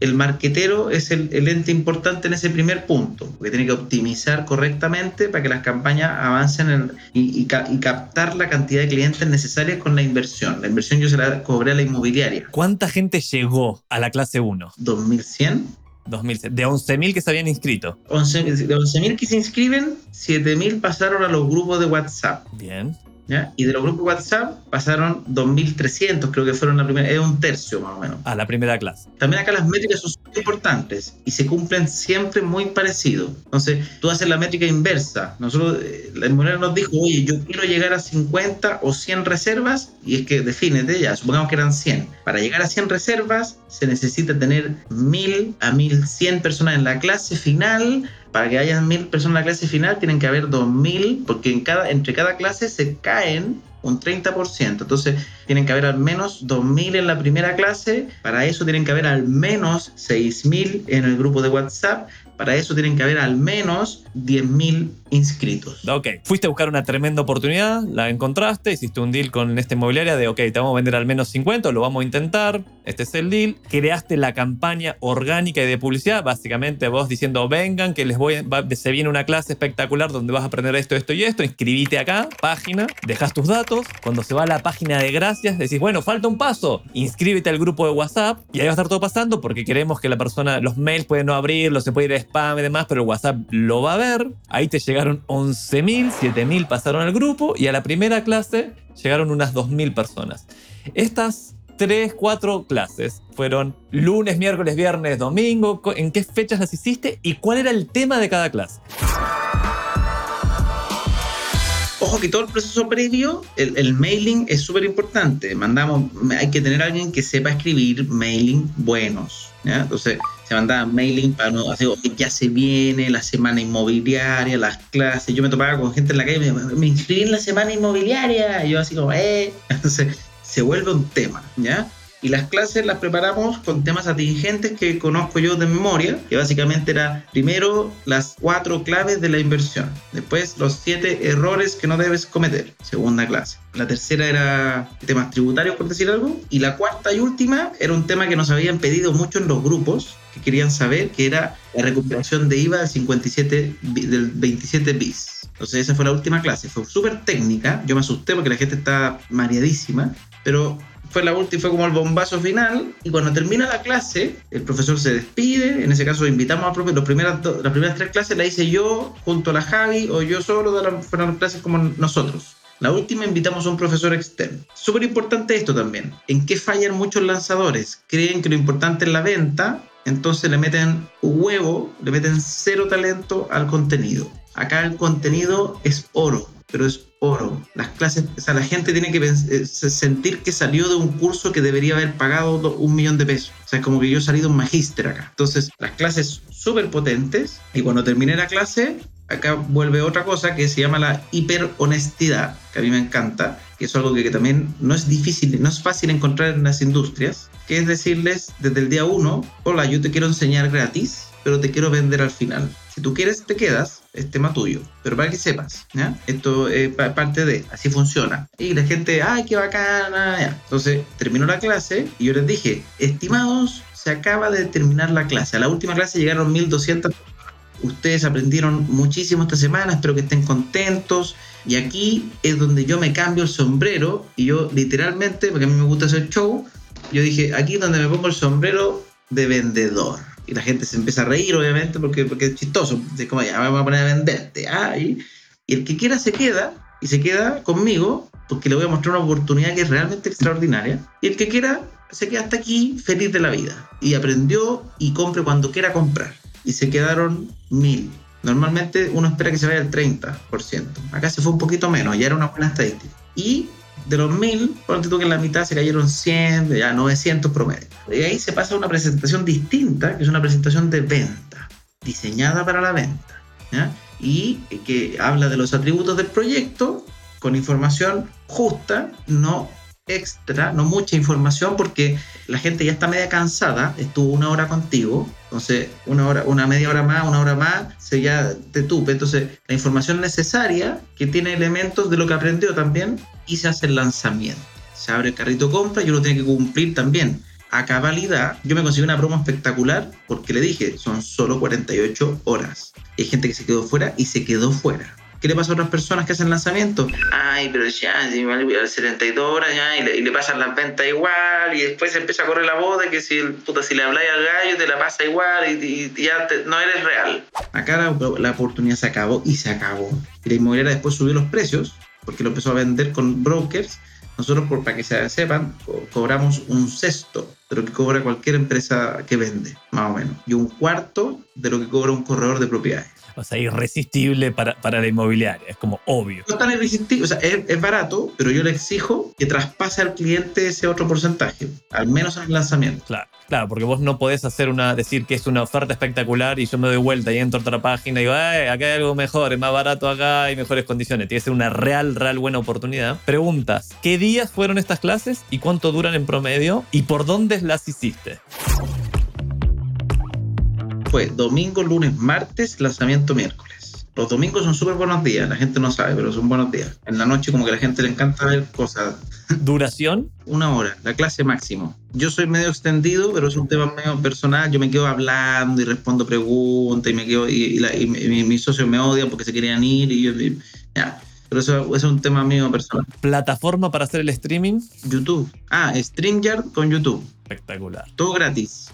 el marquetero es el, el ente importante en ese primer punto, porque tiene que optimizar correctamente para que las campañas avancen en- y, y ca- y captar la cantidad de clientes necesarias con la inversión. La inversión yo se la cobré a la inmobiliaria. ¿Cuánta gente llegó a la clase 1? 2100 2000, de 11.000 que se habían inscrito. 11 de 11.000 que se inscriben, 7.000 pasaron a los grupos de WhatsApp. Bien. ¿Ya? Y de los grupos WhatsApp pasaron 2.300, creo que fueron la primera, es un tercio más o menos. A la primera clase. También acá las métricas son súper importantes y se cumplen siempre muy parecido. Entonces, tú haces la métrica inversa. Nosotros, eh, la inmobiliaria nos dijo, oye, yo quiero llegar a 50 o 100 reservas y es que defínete ya, supongamos que eran 100. Para llegar a 100 reservas se necesita tener 1000 a 1100 personas en la clase final. Para que haya 1000 personas en la clase final tienen que haber 2000 porque en cada, entre cada clase se caen un 30%. Entonces, tienen que haber al menos 2.000 en la primera clase. Para eso tienen que haber al menos 6.000 en el grupo de WhatsApp. Para eso tienen que haber al menos 10.000 inscritos. Ok, fuiste a buscar una tremenda oportunidad, la encontraste, hiciste un deal con esta inmobiliaria de, ok, te vamos a vender al menos 50, lo vamos a intentar, este es el deal. Creaste la campaña orgánica y de publicidad, básicamente vos diciendo, vengan, que les voy, va- se viene una clase espectacular donde vas a aprender esto, esto y esto, inscribite acá, página, dejas tus datos, cuando se va a la página de gracias, decís, bueno, falta un paso, inscríbete al grupo de WhatsApp y ahí va a estar todo pasando porque queremos que la persona, los mails pueden no abrirlos, se puede ir a spam y demás, pero el WhatsApp lo va a ver. Ahí te llegaron 11.000, 7.000 pasaron al grupo y a la primera clase llegaron unas 2.000 personas. Estas 3, 4 clases fueron lunes, miércoles, viernes, domingo. ¿En qué fechas las hiciste y cuál era el tema de cada clase? Ojo que todo el proceso previo, el, mailing es súper importante. Mandamos, hay que tener alguien que sepa escribir mailing buenos. Entonces, se mandaban mailing para no hacer, "Oye, ya se viene la semana inmobiliaria, las clases. Yo me topaba con gente en la calle, me, me inscribí en la semana inmobiliaria. Y yo así como, eh. Entonces, se vuelve un tema, ¿ya? Y las clases las preparamos con temas atingentes que conozco yo de memoria, que básicamente era primero las cuatro claves de la inversión, después los siete errores que no debes cometer, segunda clase. La tercera era temas tributarios, por decir algo, y la cuarta y última era un tema que nos habían pedido mucho en los grupos, que querían saber, que era la recuperación de IVA del 57 bi- del 27 bis. Entonces esa fue la última clase, fue súper técnica, yo me asusté porque la gente estaba mareadísima, pero fue la última, fue como el bombazo final. Y cuando termina la clase, el profesor se despide. En ese caso, invitamos al profesor. Las primeras, las primeras tres clases las hice yo junto a la Javi o yo solo, fueron clases como nosotros. La última invitamos a un profesor externo. Súper importante esto también. ¿En qué fallan muchos lanzadores? Creen que lo importante es la venta, entonces le meten huevo, le meten cero talento al contenido. Acá el contenido es oro, pero es oro. Las clases, o sea, la gente tiene que eh, se- sentir que salió de un curso que debería haber pagado do- un millón de pesos. O sea, es como que yo salí de un magíster acá. Entonces, las clases súper potentes y cuando terminé la clase, acá vuelve otra cosa que se llama la hiperhonestidad, que a mí me encanta, que es algo que, que también no es difícil, no es fácil encontrar en las industrias, que es decirles desde el día uno, hola, yo te quiero enseñar gratis, pero te quiero vender al final. Si tú quieres, te quedas, es tema tuyo. Pero para que sepas. Esto es pa- parte de, así funciona. Y la gente, ay, qué bacana. ya. Entonces, terminó la clase y yo les dije, estimados, se acaba de terminar la clase. A la última clase llegaron 1200 Ustedes aprendieron muchísimo esta semana, espero que estén contentos. Y aquí es donde yo me cambio el sombrero y yo literalmente, porque a mí me gusta hacer show, yo dije, aquí es donde me pongo el sombrero de vendedor. Y la gente se empieza a reír, obviamente, porque, porque es chistoso. Es como, ya, voy a poner a venderte. Ah, y, y el que quiera se queda, y se queda conmigo, porque le voy a mostrar una oportunidad que es realmente extraordinaria. Y el que quiera se queda hasta aquí feliz de la vida. Y aprendió y compre cuando quiera comprar. Y se quedaron mil. Normalmente uno espera que se vaya al 30%. Acá se fue un poquito menos, ya era una buena estadística. Y de los mil, ponte tú que en la mitad se cayeron 100, ya 900 promedio. Y ahí se pasa a una presentación distinta, que es una presentación de venta, diseñada para la venta. Y que habla de los atributos del proyecto con información justa, no extra, no mucha información, porque la gente ya está media cansada, estuvo una hora contigo, entonces una hora, una media hora más, una hora más, se ya te tupe. Entonces, la información necesaria, que tiene elementos de lo que aprendió también, y se hace el lanzamiento. Se abre el carrito compra y uno tiene que cumplir también a cabalidad. Yo me conseguí una promo espectacular porque le dije, son solo 48 horas. Hay gente que se quedó fuera y se quedó fuera. ¿Qué le pasa a otras personas que hacen lanzamiento? Ay, pero ya, si vale 72 horas ya, y le, y le pasan las ventas igual, y después se empieza a correr la voz de que si, puta, si le habláis al gallo te la pasa igual, y, y- y ya te- no eres real. Acá la, la oportunidad se acabó y se acabó. Y la inmobiliaria después subió los precios, porque lo empezó a vender con brokers. Nosotros, por, para que se sepan, co- cobramos un sexto de lo que cobra cualquier empresa que vende, más o menos, y un cuarto de lo que cobra un corredor de propiedades. O sea, irresistible para, para la inmobiliaria, es como obvio. No es tan irresistible, o sea, es, es barato, pero yo le exijo que traspase al cliente ese otro porcentaje, al menos en el lanzamiento. Claro, claro, porque vos no podés hacer una, decir que es una oferta espectacular y yo me doy vuelta y entro a otra página y digo, "Ay, acá hay algo mejor, es más barato acá y mejores condiciones. Tiene que ser una real, real buena oportunidad. Preguntas, ¿qué días fueron estas clases y cuánto duran en promedio y por dónde las hiciste? Fue domingo, lunes, martes, lanzamiento miércoles. Los domingos son súper buenos días, la gente no sabe, pero son buenos días. En la noche como que a la gente le encanta ver cosas. ¿Duración? Una hora, la clase máximo. Yo soy medio extendido, pero es un tema medio personal. Yo me quedo hablando y respondo preguntas y me quedo y, y la- y mi, mi- mis socios me odian porque se querían ir y yo y- ya. Pero eso, eso es un tema mío personal. ¿Plataforma para hacer el streaming? YouTube. Ah, StreamYard con YouTube. Espectacular. Todo gratis.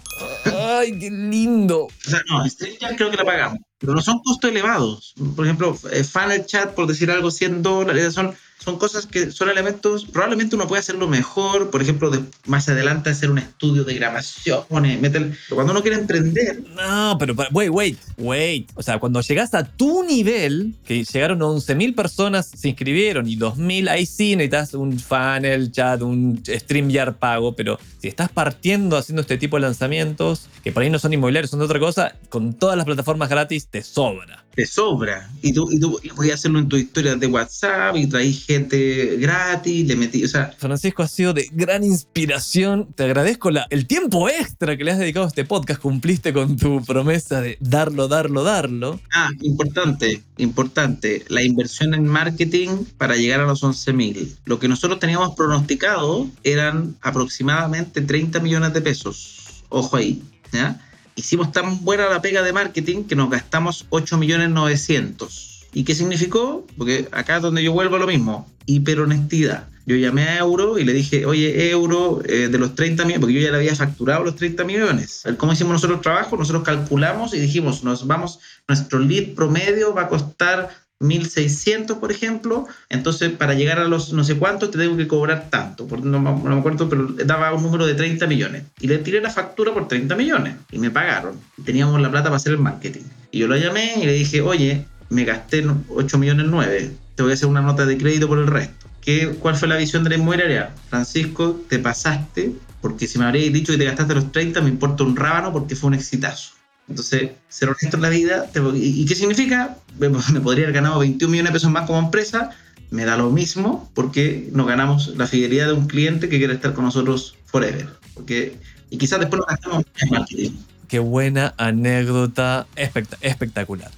¡Ay, qué lindo! O sea, no, StreamYard creo que la pagamos. Pero no son costos elevados. Por ejemplo, eh, Funnel Chat, por decir algo, 100 dólares. Son, son cosas que son elementos. Probablemente uno puede hacerlo mejor. Por ejemplo, de- más adelante hacer un estudio de grabaciones. meter- pero cuando uno quiere emprender, No, pero wait, wait, wait. O sea, cuando llegas a tu nivel, que llegaron 11.000 personas, se inscribieron y 2.000, ahí sí necesitas un funnel, chat, un StreamYard pago, pero si estás partiendo haciendo este tipo de lanzamientos, que por ahí no son inmobiliarios, son de otra cosa, con todas las plataformas gratis te sobra. Te sobra. Y tú, y tú y a hacerlo en tu historia de WhatsApp y traí gente gratis, le metí. O sea, Francisco, ha sido de gran inspiración. Te agradezco la- el tiempo extra que le has dedicado a este podcast. Cumpliste con tu promesa de darlo, darlo, darlo. Ah, importante, importante. La inversión en marketing para llegar a los 11.000. Lo que nosotros teníamos pronosticado eran aproximadamente 30 millones de pesos. Ojo ahí, ¿ya? Hicimos tan buena la pega de marketing que nos gastamos 8 millones 900. ¿Y qué significó? Porque acá donde yo vuelvo lo mismo. Hiperhonestidad. Yo llamé a Euro y le dije, oye, Euro, eh, de los 30 millones, porque yo ya le había facturado los 30 millones. ¿Cómo hicimos nosotros el trabajo? Nosotros calculamos y dijimos, nos vamos, nuestro lead promedio va a costar 1.600, por ejemplo. Entonces, para llegar a los no sé cuántos, te tengo que cobrar tanto. No, me- acuerdo, pero daba un número de 30 millones. Y le tiré la factura por 30 millones. Y me pagaron. Teníamos la plata para hacer el marketing. Y yo lo llamé y le dije, oye, me gasté 8 millones 9. Te voy a hacer una nota de crédito por el resto. ¿Qué, ¿Cuál fue la visión de la inmobiliaria? Francisco, te pasaste, porque si me habríais dicho que te gastaste los 30, me importa un rábano porque fue un exitazo. Entonces, ser honesto en la vida, te- ¿y, qué significa? Me, me podría haber ganado 21 millones de pesos más como empresa, me da lo mismo porque nos ganamos la fidelidad de un cliente que quiere estar con nosotros forever. Porque, y quizás después nos gastamos en marketing. Qué buena anécdota espect- espectacular.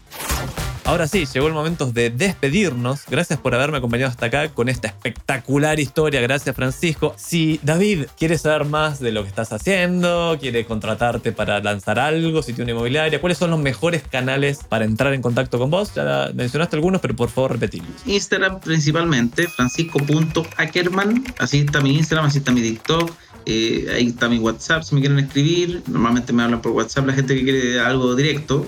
Ahora sí, llegó el momento de despedirnos. Gracias por haberme acompañado hasta acá con esta espectacular historia. Gracias, Francisco. Si David quiere saber más de lo que estás haciendo, quiere contratarte para lanzar algo, si tiene una inmobiliaria, ¿cuáles son los mejores canales para entrar en contacto con vos? Ya mencionaste algunos, pero por favor repetirlos. Instagram principalmente, francisco.ackerman. Así está mi Instagram, así está mi TikTok. Eh, ahí está mi WhatsApp si me quieren escribir. Normalmente me hablan por WhatsApp la gente que quiere algo directo.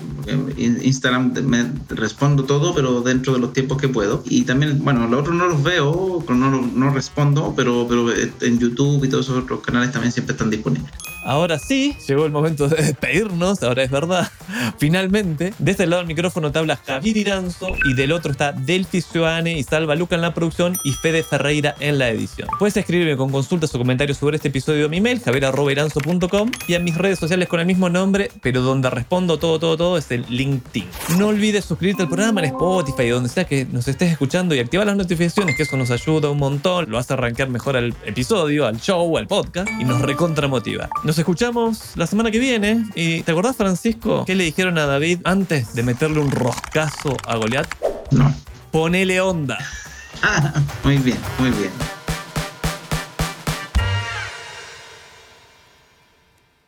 Instagram me respondo todo, pero dentro de los tiempos que puedo. Y también, bueno, los otros no los veo, no, no respondo, pero, pero en YouTube y todos esos otros canales también siempre están disponibles. Ahora sí, llegó el momento de despedirnos, ahora es verdad. Finalmente, de este lado del micrófono te habla Javier Iranzo y del otro está Delphi Cioane y Salva Luca en la producción y Fede Ferreira en la edición. Puedes escribirme con consultas o comentarios sobre este episodio a mi mail, javier.iranzo.com y a mis redes sociales con el mismo nombre, pero donde respondo todo, todo, todo es el LinkedIn. No olvides suscribirte al programa en Spotify donde sea que nos estés escuchando y activar las notificaciones, que eso nos ayuda un montón, lo hace arrancar mejor al episodio, al show, al podcast y nos recontra motiva. Nos escuchamos la semana que viene. ¿Y te acordás, Francisco, qué le dijeron a David antes de meterle un roscazo a Goliat? No. Ponele onda. muy bien, muy bien.